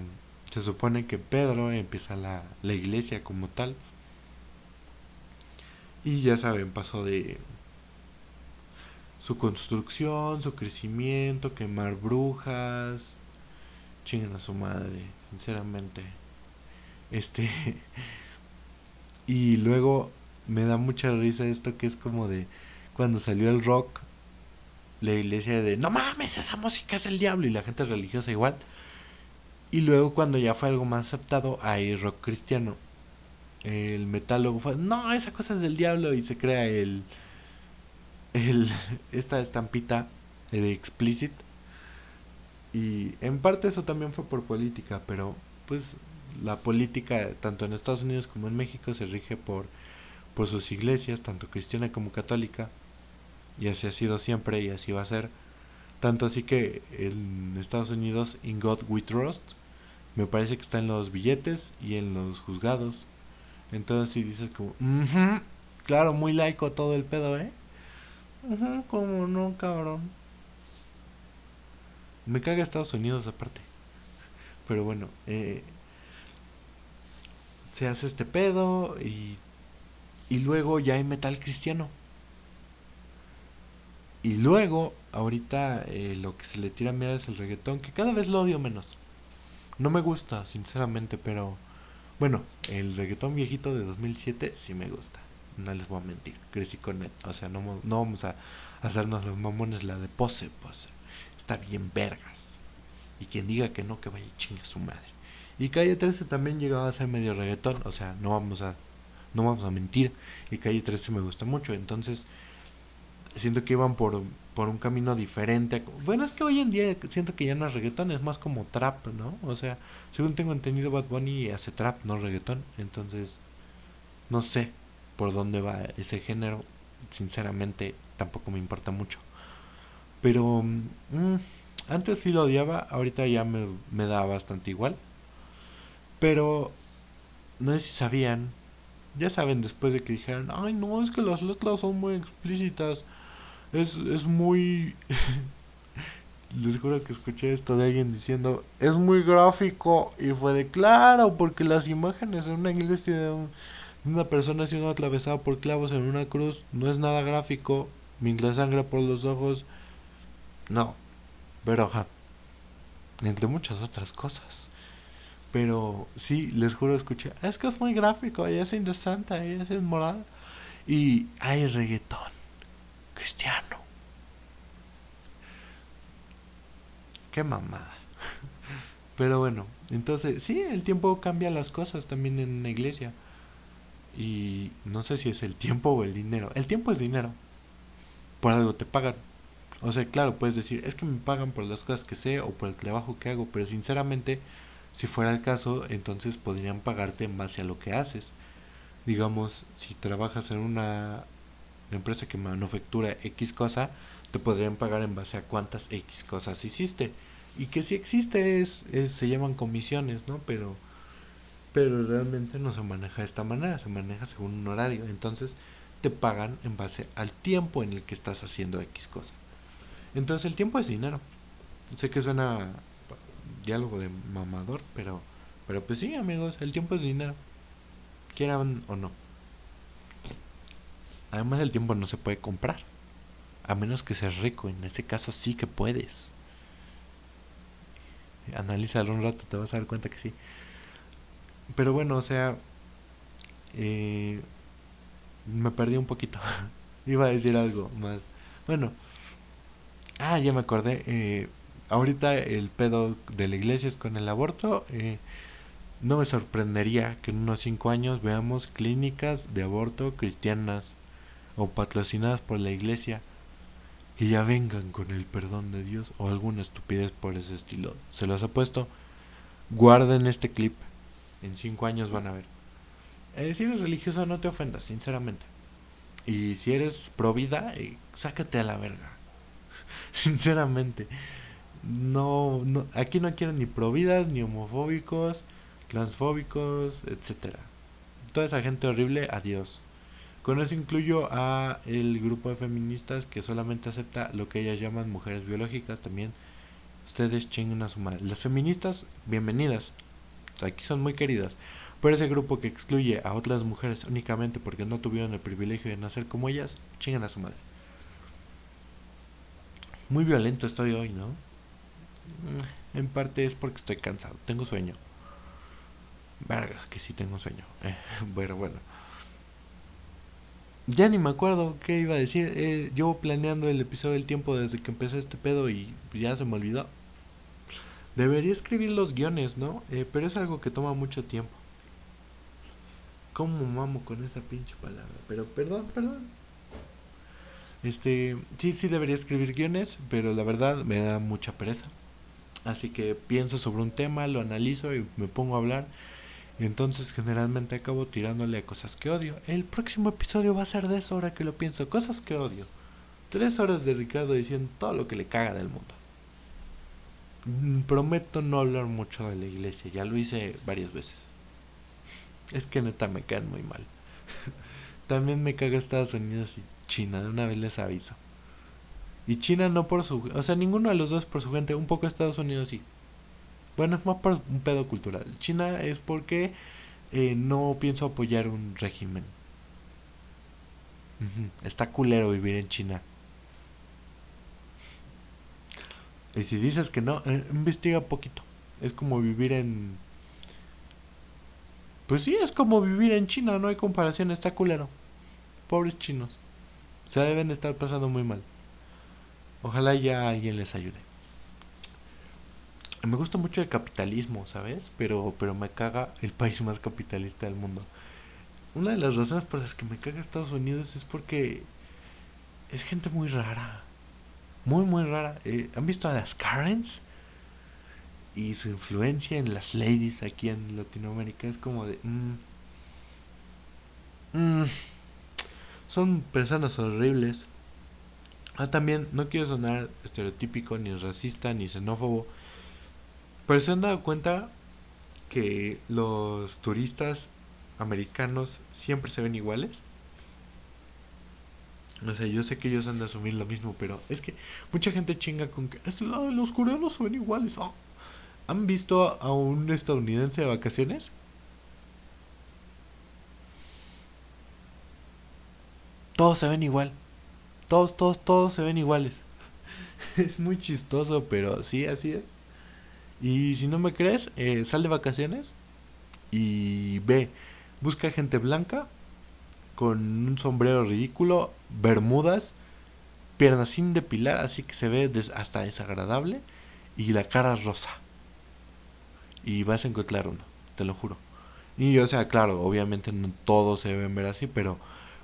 [SPEAKER 1] se supone que Pedro empieza la, la iglesia como tal. Y ya saben, pasó de su construcción, su crecimiento, quemar brujas. Chingan a su madre, sinceramente. Este. y luego me da mucha risa esto que es como de cuando salió el rock, la iglesia de no mames, esa música es del diablo y la gente religiosa igual. Y luego cuando ya fue algo más aceptado, hay rock cristiano. El metálogo fue, no, esa cosa es del diablo y se crea el, el esta estampita de explicit. Y en parte eso también fue por política, pero pues la política tanto en Estados Unidos como en México se rige por, por sus iglesias, tanto cristiana como católica, y así ha sido siempre y así va a ser. Tanto así que en Estados Unidos, In God We Trust, me parece que está en los billetes y en los juzgados. Entonces si dices como, claro, muy laico todo el pedo, ¿eh? como no, cabrón. Me caga Estados Unidos aparte. Pero bueno, eh, se hace este pedo y, y luego ya hay metal cristiano. Y luego, ahorita eh, lo que se le tira a mirar es el reggaetón, que cada vez lo odio menos. No me gusta, sinceramente, pero bueno, el reggaetón viejito de 2007 sí me gusta. No les voy a mentir, crecí con él. O sea, no, no vamos a hacernos los mamones la de pose, pues. Está bien vergas. Y quien diga que no, que vaya chinga su madre. Y Calle 13 también llegaba a ser medio reggaetón, o sea, no vamos a no vamos a mentir. Y Calle 13 me gusta mucho, entonces siento que iban por, por un camino diferente. Bueno, es que hoy en día siento que ya no es reggaetón, es más como trap, ¿no? O sea, según tengo entendido, Bad Bunny hace trap, no reggaetón. Entonces, no sé por dónde va ese género. Sinceramente, tampoco me importa mucho. Pero mm, antes sí lo odiaba, ahorita ya me, me da bastante igual. Pero no sé si sabían, ya saben, después de que dijeron, ay no, es que las letras son muy explícitas, es, es muy... Les juro que escuché esto de alguien diciendo, es muy gráfico, y fue de claro, porque las imágenes en una iglesia de, una persona siendo atravesada por clavos en una cruz no es nada gráfico, mientras sangre por los ojos, no, pero ajá, entre muchas otras cosas. Pero sí, les juro, escuché, es que es muy gráfico, y es interesante, y es moral. Y hay reggaetón cristiano. Qué mamada. Pero bueno, entonces, sí, el tiempo cambia las cosas también en la iglesia. Y no sé si es el tiempo o el dinero. El tiempo es dinero. Por algo te pagan. O sea, claro, puedes decir, es que me pagan por las cosas que sé o por el trabajo que hago, pero sinceramente si fuera el caso, entonces podrían pagarte en base a lo que haces. Digamos, si trabajas en una empresa que manufactura X cosa, te podrían pagar en base a cuántas X cosas hiciste. Y que si existe es, se llaman comisiones, ¿no? Pero, pero realmente no se maneja de esta manera, se maneja según un horario. Entonces te pagan en base al tiempo en el que estás haciendo X cosa. Entonces el tiempo es dinero. Sé que suena diálogo de mamador, pero, pero pues sí, amigos, el tiempo es dinero. Quieran o no. Además, el tiempo no se puede comprar. A menos que seas rico. En ese caso sí que puedes. Analízalo un rato, te vas a dar cuenta que sí. Pero bueno, o sea... Eh, me perdí un poquito. Iba a decir algo más. Bueno. Ah, ya me acordé. Eh, ahorita el pedo de la iglesia es con el aborto. Eh, no me sorprendería que en unos 5 años veamos clínicas de aborto cristianas o patrocinadas por la iglesia que ya vengan con el perdón de Dios o alguna estupidez por ese estilo. Se los puesto Guarden este clip. En 5 años van a ver. Eh, si eres religioso no te ofendas, sinceramente. Y si eres pro vida, eh, sácate a la verga. sinceramente no, no aquí no quieren ni providas, ni homofóbicos, transfóbicos, etcétera. Toda esa gente horrible, adiós. Con eso incluyo a el grupo de feministas que solamente acepta lo que ellas llaman mujeres biológicas también. Ustedes chinguen a su madre. Las feministas, bienvenidas. Aquí son muy queridas. Pero ese grupo que excluye a otras mujeres únicamente porque no tuvieron el privilegio de nacer como ellas, chingan a su madre. Muy violento estoy hoy, ¿no? Mm, en parte es porque estoy cansado, tengo sueño. Verga, que sí tengo sueño. Eh, bueno, bueno. Ya ni me acuerdo qué iba a decir. Eh, llevo planeando el episodio del tiempo desde que empezó este pedo y ya se me olvidó. Debería escribir los guiones, ¿no? Eh, pero es algo que toma mucho tiempo. ¿Cómo mamo con esa pinche palabra? Pero perdón, perdón. Este, sí, sí debería escribir guiones, pero la verdad me da mucha pereza. Así que pienso sobre un tema, lo analizo y me pongo a hablar. Entonces generalmente acabo tirándole a cosas que odio. El próximo episodio va a ser de eso ahora que lo pienso. Cosas que odio. Tres horas de Ricardo diciendo todo lo que le caga del mundo. Mm, prometo no hablar mucho de la iglesia. Ya lo hice varias veces. Es que neta me caen muy mal. También me caga Estados Unidos y China. De una vez les aviso. Y China no por su... O sea, ninguno de los dos por su gente. Un poco Estados Unidos sí. Bueno, es más por un pedo cultural. China es porque eh, no pienso apoyar un régimen. Está culero vivir en China. Y si dices que no, eh, investiga poquito. Es como vivir en... Pues sí, es como vivir en China, no hay comparación, está culero. Pobres chinos. Se deben estar pasando muy mal. Ojalá ya alguien les ayude me gusta mucho el capitalismo, ¿sabes? Pero, pero me caga el país más capitalista del mundo. Una de las razones por las que me caga Estados Unidos es porque es gente muy rara. Muy, muy rara. Eh, ¿Han visto a las Karens? Y su influencia en las ladies aquí en Latinoamérica es como de... Mm, mm, son personas horribles. Ah, también no quiero sonar estereotípico, ni racista, ni xenófobo. Pero se han dado cuenta que los turistas americanos siempre se ven iguales. O sea, yo sé que ellos han de asumir lo mismo, pero es que mucha gente chinga con que los coreanos se ven iguales. Ah, ¿Han visto a un estadounidense de vacaciones? Todos se ven igual. Todos, todos, todos se ven iguales. es muy chistoso, pero sí, así es. Y si no me crees, eh, sal de vacaciones y ve, busca gente blanca con un sombrero ridículo, bermudas, piernas sin depilar, así que se ve hasta desagradable, y la cara rosa. Y vas a encontrar uno, te lo juro. Y o sea, claro, obviamente no todos se deben ver así, pero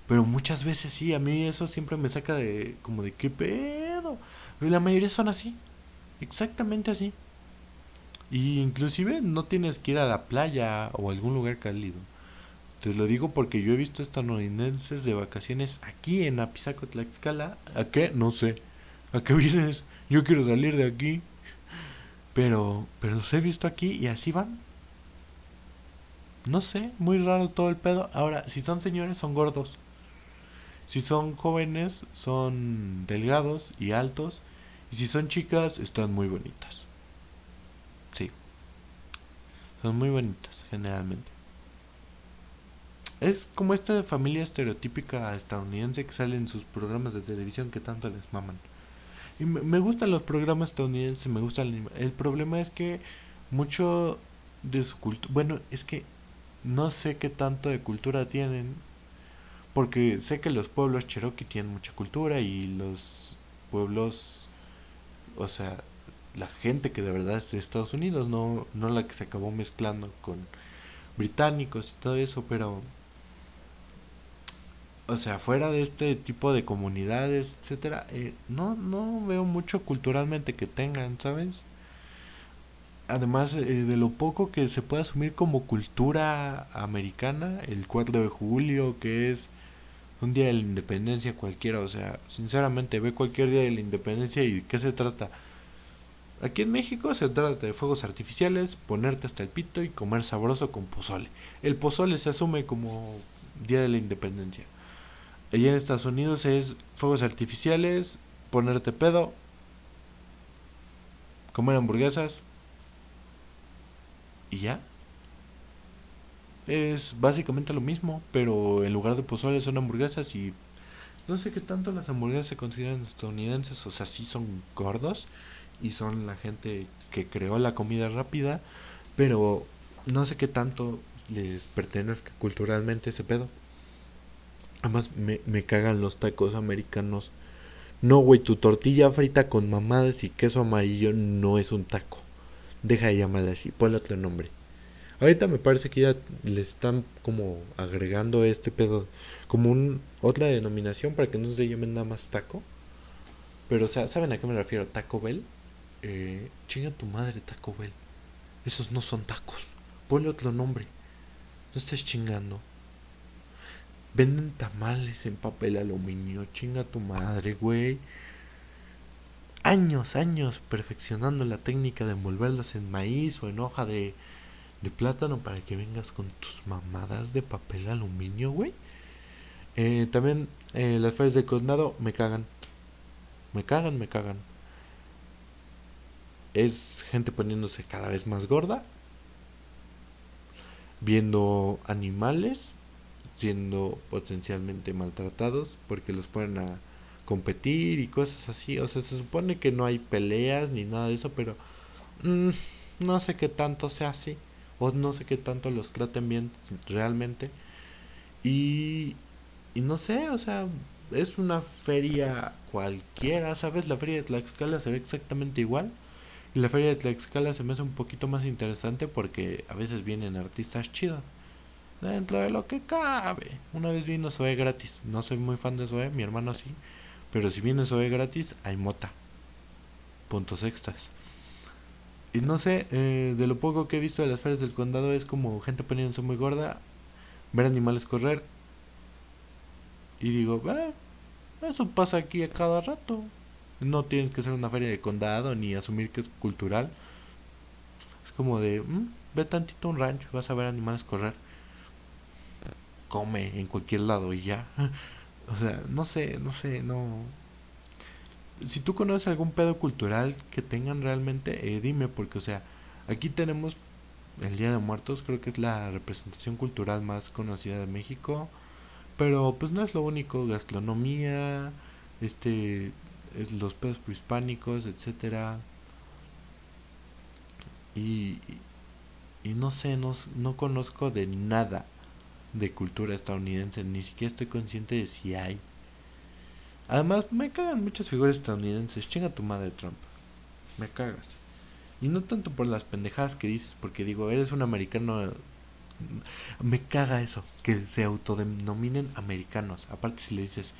[SPEAKER 1] pero muchas veces sí, a mí eso siempre me saca de como de qué pedo. Y la mayoría son así, exactamente así. Y inclusive no tienes que ir a la playa o algún lugar cálido. Te lo digo porque yo he visto estadounidenses de vacaciones aquí en Apizaco, Tlaxcala. ¿A qué? No sé. ¿A qué vienes? Yo quiero salir de aquí. Pero, pero los he visto aquí y así van. No sé, muy raro todo el pedo. Ahora, si son señores, son gordos. Si son jóvenes, son delgados y altos. Y si son chicas, están muy bonitas. Son muy bonitas, generalmente. Es como esta familia estereotípica estadounidense que sale en sus programas de televisión que tanto les maman. Y me, gustan los programas estadounidenses, me gusta el El problema es que mucho de su cultura... Bueno, es que no sé qué tanto de cultura tienen. Porque sé que los pueblos cherokee tienen mucha cultura y los pueblos... O sea, la gente que de verdad es de Estados Unidos, no, no la que se acabó mezclando con británicos y todo eso, pero o sea, fuera de este tipo de comunidades, etcétera, eh, no, no veo mucho culturalmente que tengan, ¿sabes? Además eh, de lo poco que se puede asumir como cultura americana, el 4 de julio, que es un día de la independencia cualquiera, o sea, sinceramente ve cualquier día de la independencia y ¿qué se trata? Aquí en México se trata de fuegos artificiales, ponerte hasta el pito y comer sabroso con pozole. El pozole se asume como Día de la Independencia. Allá en Estados Unidos es fuegos artificiales, ponerte pedo, comer hamburguesas y ya. Es básicamente lo mismo, pero en lugar de pozole son hamburguesas y no sé qué tanto las hamburguesas se consideran estadounidenses, o sea, sí son gordos y son la gente que creó la comida rápida, pero no sé qué tanto les pertenezca culturalmente ese pedo. Además, me, me cagan los tacos americanos. No, güey, tu tortilla frita con mamadas y queso amarillo no es un taco. Deja de llamarla así, ponle otro nombre. Ahorita me parece que ya le están como agregando este pedo como un, otra denominación para que no se llamen nada más taco. Pero, o sea, ¿saben a qué me refiero? Taco Bell. Eh, chinga tu madre, Taco Bell. Esos no son tacos. Ponle otro nombre. No estés chingando. Venden tamales en papel aluminio. Chinga tu madre, güey. Años, años perfeccionando la técnica de envolverlos en maíz o en hoja de, plátano para que vengas con tus mamadas de papel aluminio, güey. Eh, también eh, las ferias de condado me cagan. Me cagan, me cagan. Es gente poniéndose cada vez más gorda. Viendo animales siendo potencialmente maltratados porque los ponen a competir y cosas así. O sea, se supone que no hay peleas ni nada de eso, pero mm, no sé qué tanto sea así. O no sé qué tanto los traten bien realmente. Y, y no sé, o sea, es una feria cualquiera, ¿sabes? La feria de Tlaxcala se ve exactamente igual. Y la feria de Tlaxcala se me hace un poquito más interesante porque a veces vienen artistas chidos dentro de lo que cabe. Una vez vino Zoe gratis. No soy muy fan de Zoe, mi hermano sí. Pero si viene Zoe gratis, hay mota. Puntos extras. Y no sé, eh, de lo poco que he visto de las ferias del condado es como gente poniéndose muy gorda, ver animales correr. Y digo, eh, eso pasa aquí a cada rato. No tienes que ser una feria de condado ni asumir que es cultural. Es como de, mm, ve tantito un rancho, vas a ver animales correr come en cualquier lado y ya. O sea, no sé, no sé, no. Si tú conoces algún pedo cultural que tengan realmente, eh, dime, porque, o sea, aquí tenemos el Día de Muertos, creo que es la representación cultural más conocida de México, pero pues no es lo único, gastronomía, este, los pedos prehispánicos, etcétera. Y, y no sé, no, no conozco de nada de cultura estadounidense, ni siquiera estoy consciente de si hay. Además, me cagan muchas figuras estadounidenses. Chinga tu madre, Trump. Me cagas. Y no tanto por las pendejadas que dices, porque digo, eres un americano. Me caga eso, que se autodenominen americanos. Aparte, si le dices,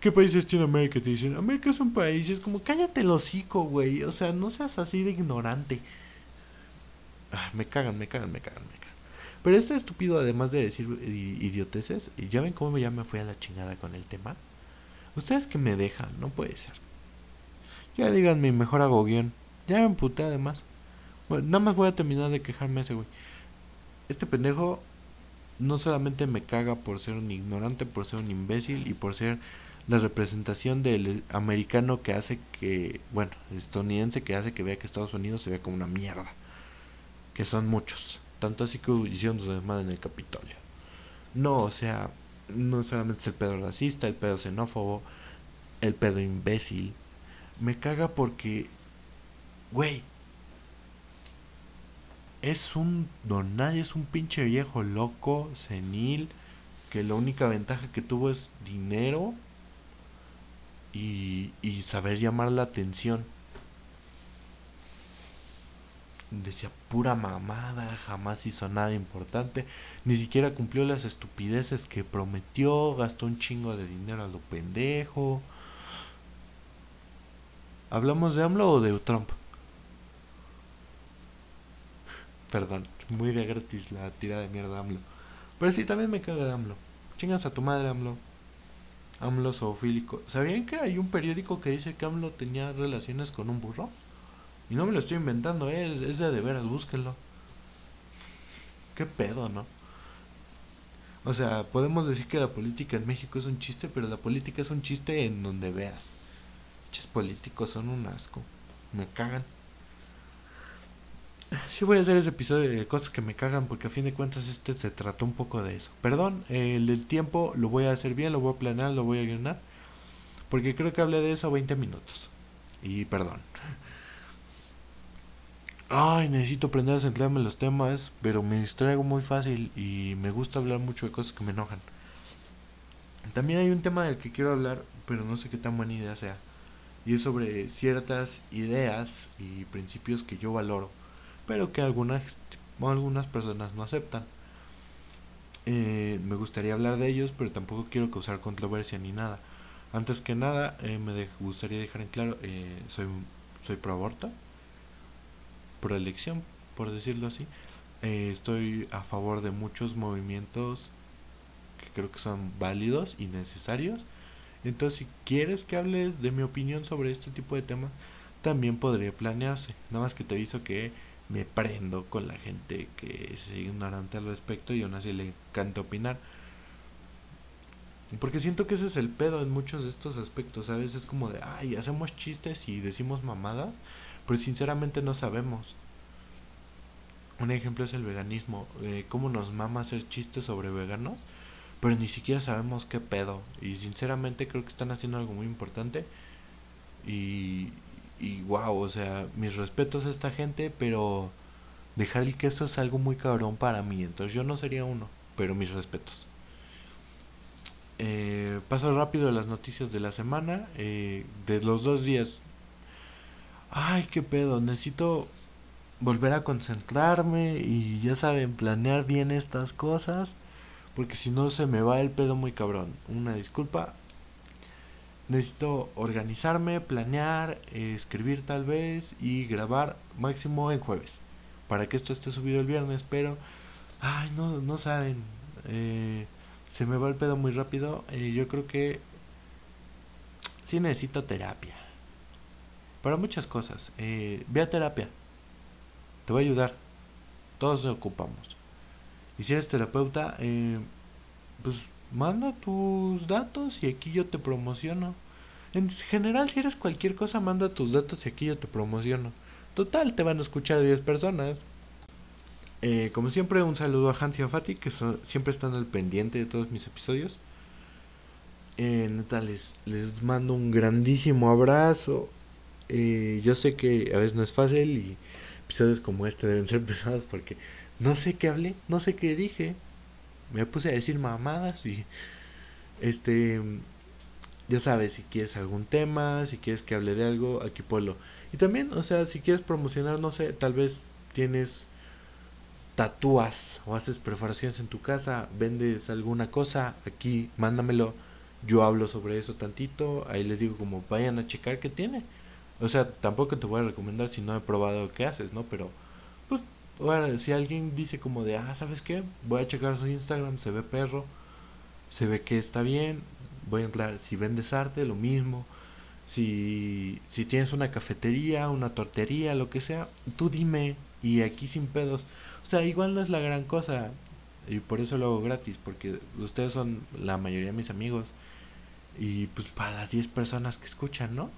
[SPEAKER 1] ¿qué países tiene América? Te dicen, América es un país. es como, cállate el hocico, güey. O sea, no seas así de ignorante. Ah, me cagan, me cagan, me cagan, me cagan. Pero este estúpido, además de decir idioteces, ya ven cómo ya me fui a la chingada con el tema. Ustedes que me dejan, no puede ser. Ya díganme, mejor hago. Ya me emputé además. Bueno, nada más voy a terminar de quejarme ese güey. Este pendejo no solamente me caga por ser un ignorante, por ser un imbécil y por ser la representación del americano que hace que, bueno, el estadounidense que hace que vea que Estados Unidos se vea como una mierda. Que son muchos. Tanto así que hicieron su demanda en el Capitolio. No, o sea, no solamente es el pedo racista, el pedo xenófobo, el pedo imbécil. Me caga porque, güey, es un don nadie, es un pinche viejo loco, senil, que la única ventaja que tuvo es dinero y, saber llamar la atención decía pura mamada, jamás hizo nada importante, ni siquiera cumplió las estupideces que prometió, gastó un chingo de dinero a lo pendejo. ¿Hablamos de AMLO o de Trump? Perdón, muy de gratis la tira de mierda AMLO. Pero sí, también me caga de AMLO. Chingas a tu madre, AMLO. AMLO zoofílico. ¿Sabían que hay un periódico que dice que AMLO tenía relaciones con un burro? Y no me lo estoy inventando, eh, es, de de veras, búsquenlo. ¿Qué pedo, no? O sea, podemos decir que la política en México es un chiste, pero la política es un chiste en donde veas. Chis políticos son un asco. Me cagan. Sí voy a hacer ese episodio de cosas que me cagan porque a fin de cuentas este se trató un poco de eso. Perdón, el del tiempo lo voy a hacer bien, lo voy a planear, lo voy a guionar. Porque creo que hablé de eso 20 minutos. Y perdón. Ay, necesito aprender a centrarme en los temas, pero me distraigo muy fácil y me gusta hablar mucho de cosas que me enojan. También hay un tema del que quiero hablar, pero no sé qué tan buena idea sea. Y es sobre ciertas ideas y principios que yo valoro, pero que algunas, algunas personas no aceptan. Eh, me gustaría hablar de ellos, pero tampoco quiero causar controversia ni nada. Antes que nada, eh, me gustaría dejar en claro, eh, soy, soy pro aborto por elección, por decirlo así. Estoy a favor de muchos movimientos que creo que son válidos y necesarios. Entonces, si quieres que hable de mi opinión sobre este tipo de temas, también podría planearse. Nada más que te aviso que me prendo con la gente que es ignorante al respecto y aún así le encanta opinar. Porque siento que ese es el pedo en muchos de estos aspectos, A veces Es como de, ay, hacemos chistes y decimos mamadas, pero sinceramente no sabemos. Un ejemplo es el veganismo. Eh, ¿Cómo nos mama hacer chistes sobre veganos? Pero ni siquiera sabemos qué pedo. Y sinceramente creo que están haciendo algo muy importante. Y, y wow, o sea, mis respetos a esta gente, pero dejar el queso es algo muy cabrón para mí. Entonces yo no sería uno, pero mis respetos. Eh, paso rápido las noticias de la semana. Eh, de los dos días, ay, qué pedo, necesito volver a concentrarme y ya saben, planear bien estas cosas, porque si no se me va el pedo muy cabrón. Una disculpa. Necesito organizarme, planear, escribir tal vez y grabar máximo en jueves. Para que esto esté subido el viernes, pero... Ay, no, no saben. Eh, se me va el pedo muy rápido. Eh, yo creo que sí necesito terapia. Para muchas cosas. Eh, ve a terapia. Te va a ayudar. Todos nos ocupamos. Y si eres terapeuta, eh, pues manda tus datos y aquí yo te promociono. En general, si eres cualquier cosa, manda tus datos y aquí yo te promociono. Total, te van a escuchar 10 personas. Eh, como siempre, un saludo a Hans y a Fati, que siempre están al pendiente de todos mis episodios. Eh, les, les mando un grandísimo abrazo. Eh, yo sé que a veces no es fácil y episodios como este deben ser pesados porque no sé qué hablé, no sé qué dije. Me puse a decir mamadas y este ya sabes, si quieres algún tema, si quieres que hable de algo, aquí ponlo. Y también, o sea, si quieres promocionar, no sé, tal vez tienes tatúas o haces perforaciones en tu casa, vendes alguna cosa, aquí mándamelo. Yo hablo sobre eso tantito, ahí les digo como vayan a checar qué tiene. O sea, tampoco te voy a recomendar si no he probado qué haces, ¿no? Pero, bueno, si alguien dice como de, ah, ¿sabes qué? Voy a checar su Instagram, se ve perro, se ve que está bien, voy a entrar, si vendes arte, lo mismo. Si, si tienes una cafetería, una tortería, lo que sea, tú dime y aquí sin pedos. O sea, igual no es la gran cosa y por eso lo hago gratis, porque ustedes son la mayoría de mis amigos y pues para las 10 personas que escuchan, ¿no?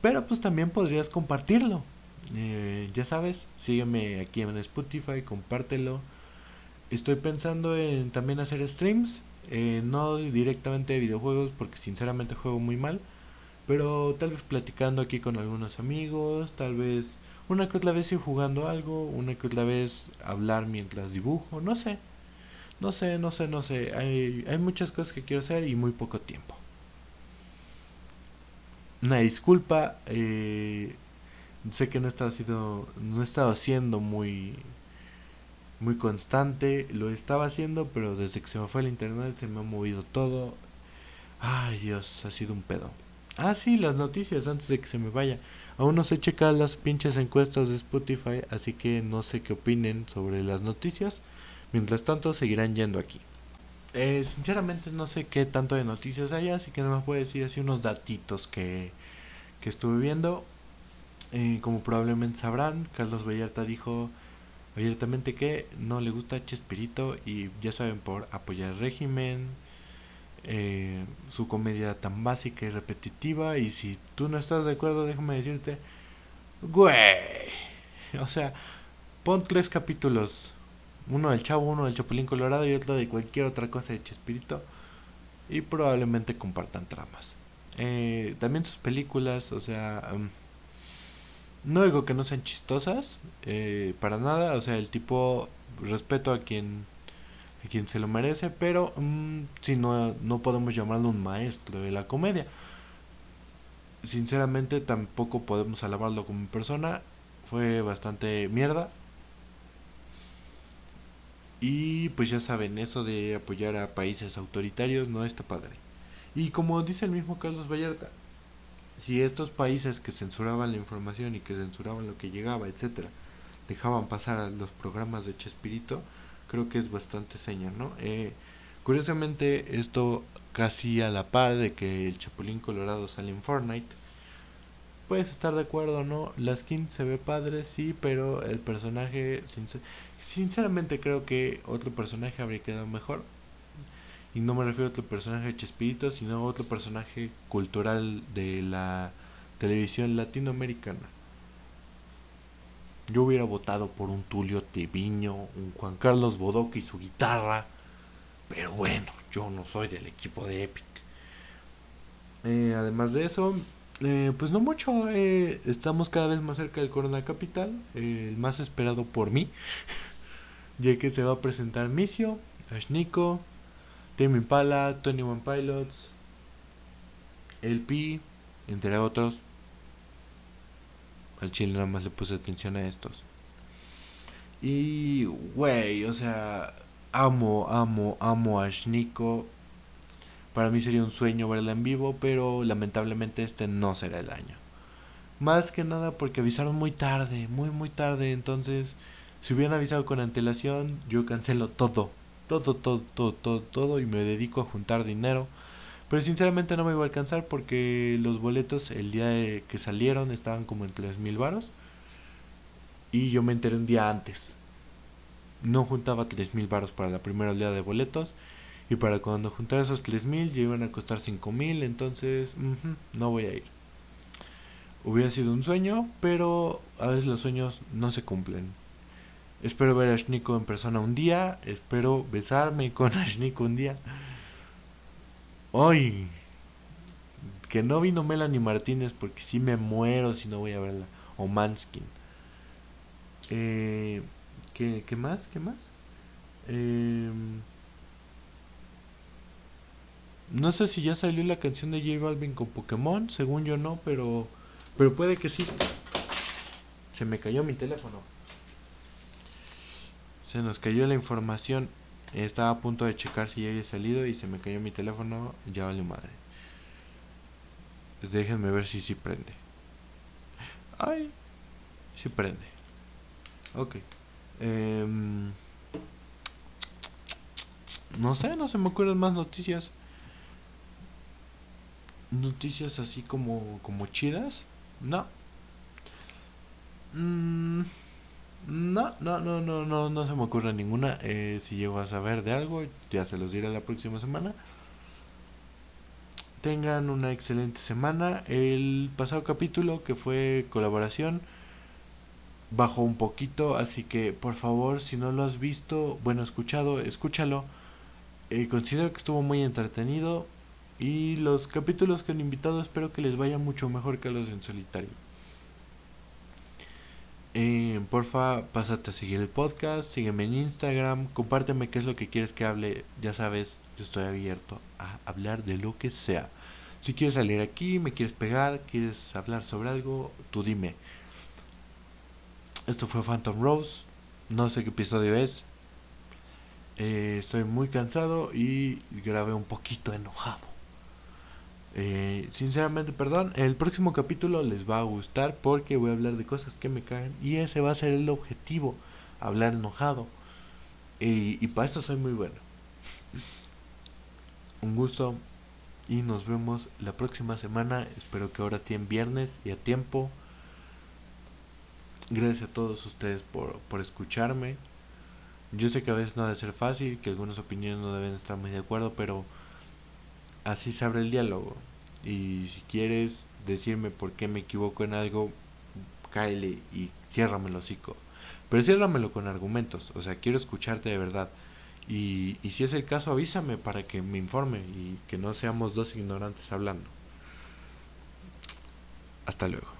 [SPEAKER 1] Pero pues también podrías compartirlo. Eh, ya sabes, sígueme aquí en Spotify, compártelo. Estoy pensando en también hacer streams. Eh, no directamente de videojuegos porque sinceramente juego muy mal. Pero tal vez platicando aquí con algunos amigos. Tal vez una que otra vez ir jugando algo. Una que otra vez hablar mientras dibujo. No sé. No sé, no sé, no sé. Hay, hay muchas cosas que quiero hacer y muy poco tiempo una disculpa. Eh, sé que no he estado haciendo, no he estado haciendo muy, muy constante. Lo estaba haciendo, pero desde que se me fue el internet se me ha movido todo. Ay Dios, ha sido un pedo. Ah, sí, las noticias antes de que se me vaya. Aún no sé checar las pinches encuestas de Spotify, así que no sé qué opinen sobre las noticias. Mientras tanto, seguirán yendo aquí. Eh, sinceramente no sé qué tanto de noticias hay, así que no me puedo decir así unos datitos que, que estuve viendo. Eh, como probablemente sabrán, Carlos Vallarta dijo abiertamente que no le gusta Chespirito y ya saben por apoyar el régimen, eh, su comedia tan básica y repetitiva y si tú no estás de acuerdo déjame decirte, güey, o sea, pon tres capítulos uno del Chavo, uno del Chapulín Colorado y otro de cualquier otra cosa de Chespirito. Y probablemente compartan tramas. Eh, también sus películas, o sea, um, no digo que no sean chistosas, eh, para nada, o sea, el tipo, respeto a quien, quien se lo merece, pero um, si no, no podemos llamarlo un maestro de la comedia. Sinceramente tampoco podemos alabarlo como persona, fue bastante mierda, y pues ya saben, eso de apoyar a países autoritarios no está padre. Y como dice el mismo Carlos Vallarta, si estos países que censuraban la información y que censuraban lo que llegaba, etcétera, dejaban pasar a los programas de Chespirito, creo que es bastante señal, ¿no? Eh, curiosamente, esto casi a la par de que el Chapulín Colorado sale en Fortnite, puedes estar de acuerdo, ¿no? La skin se ve padre, sí, pero el personaje, sinceramente creo que otro personaje habría quedado mejor. Y no me refiero a otro personaje de Chespirito, sino a otro personaje cultural de la televisión latinoamericana. Yo hubiera votado por un Tulio Teviño, un Juan Carlos Bodoque y su guitarra. Pero bueno, yo no soy del equipo de Epic. Eh, además de eso, eh, pues no mucho. Eh, estamos cada vez más cerca del Corona Capital, el más esperado por mí, ya que se va a presentar Misio, Ashniko, Tame Impala, Tony One Pilots, LP, entre otros. Al chile nada más le puse atención a estos. Y, güey, o sea, amo, amo, amo a Ashniko para mí sería un sueño verla en vivo, pero lamentablemente este no será el año. Más que nada porque avisaron muy tarde, muy muy tarde, entonces si hubieran avisado con antelación, yo cancelo todo, todo, todo, todo, todo, todo y me dedico a juntar dinero. Pero sinceramente no me iba a alcanzar porque los boletos el día que salieron estaban como en 3 mil varos. Y yo me enteré un día antes. No juntaba 3 mil varos para la primera día de boletos. Y para cuando juntar esos 3000 ya iban a costar 5000, entonces no voy a ir. Hubiera sido un sueño, pero a veces los sueños no se cumplen. Espero ver a Shniko en persona un día, espero besarme con Shniko un día. ¡Ay! Que no vino Melanie Martínez porque si me muero si no voy a verla. O Manskin. Eh, ¿qué, ¿Qué más? ¿Qué más? Eh, no sé si ya salió la canción de J Balvin con Pokémon, según yo no, pero pero puede que sí. Se me cayó mi teléfono. Se nos cayó la información. Estaba a punto de checar si ya había salido y se me cayó mi teléfono. Ya vale madre. Déjenme ver si sí prende. Ay, sí prende. Ok. Em, no sé, no se me ocurren más noticias noticias así como, como chidas. No. Mm, no, no, no, no, no, no se me ocurre ninguna. Eh, si llego a saber de algo, ya se los diré la próxima semana. Tengan una excelente semana. El pasado capítulo, que fue colaboración, bajó un poquito. Así que, por favor, si no lo has visto, bueno, escuchado, escúchalo. Eh, considero que estuvo muy entretenido. Y los capítulos que han invitado espero que les vaya mucho mejor que los en solitario. Eh, porfa, pásate a seguir el podcast, sígueme en Instagram, compárteme qué es lo que quieres que hable, ya sabes, yo estoy abierto a hablar de lo que sea. Si quieres salir aquí, me quieres pegar, quieres hablar sobre algo, tú dime. Esto fue Phantom Rose, no sé qué episodio es. Eh, estoy muy cansado y grabé un poquito enojado. Eh, sinceramente, perdón, el próximo capítulo les va a gustar porque voy a hablar de cosas que me caen y ese va a ser el objetivo, hablar enojado. Y, y para eso soy muy bueno. Un gusto y nos vemos la próxima semana. Espero que ahora sí en viernes y a tiempo. Gracias a todos ustedes por, por escucharme. Yo sé que a veces no debe ser fácil, que algunas opiniones no deben estar muy de acuerdo, pero así se abre el diálogo. Y si quieres decirme por qué me equivoco en algo, cáele y ciérrame el hocico. Pero ciérramelo con argumentos, o sea, quiero escucharte de verdad. Y, y si es el caso, avísame para que me informe y que no seamos dos ignorantes hablando. Hasta luego.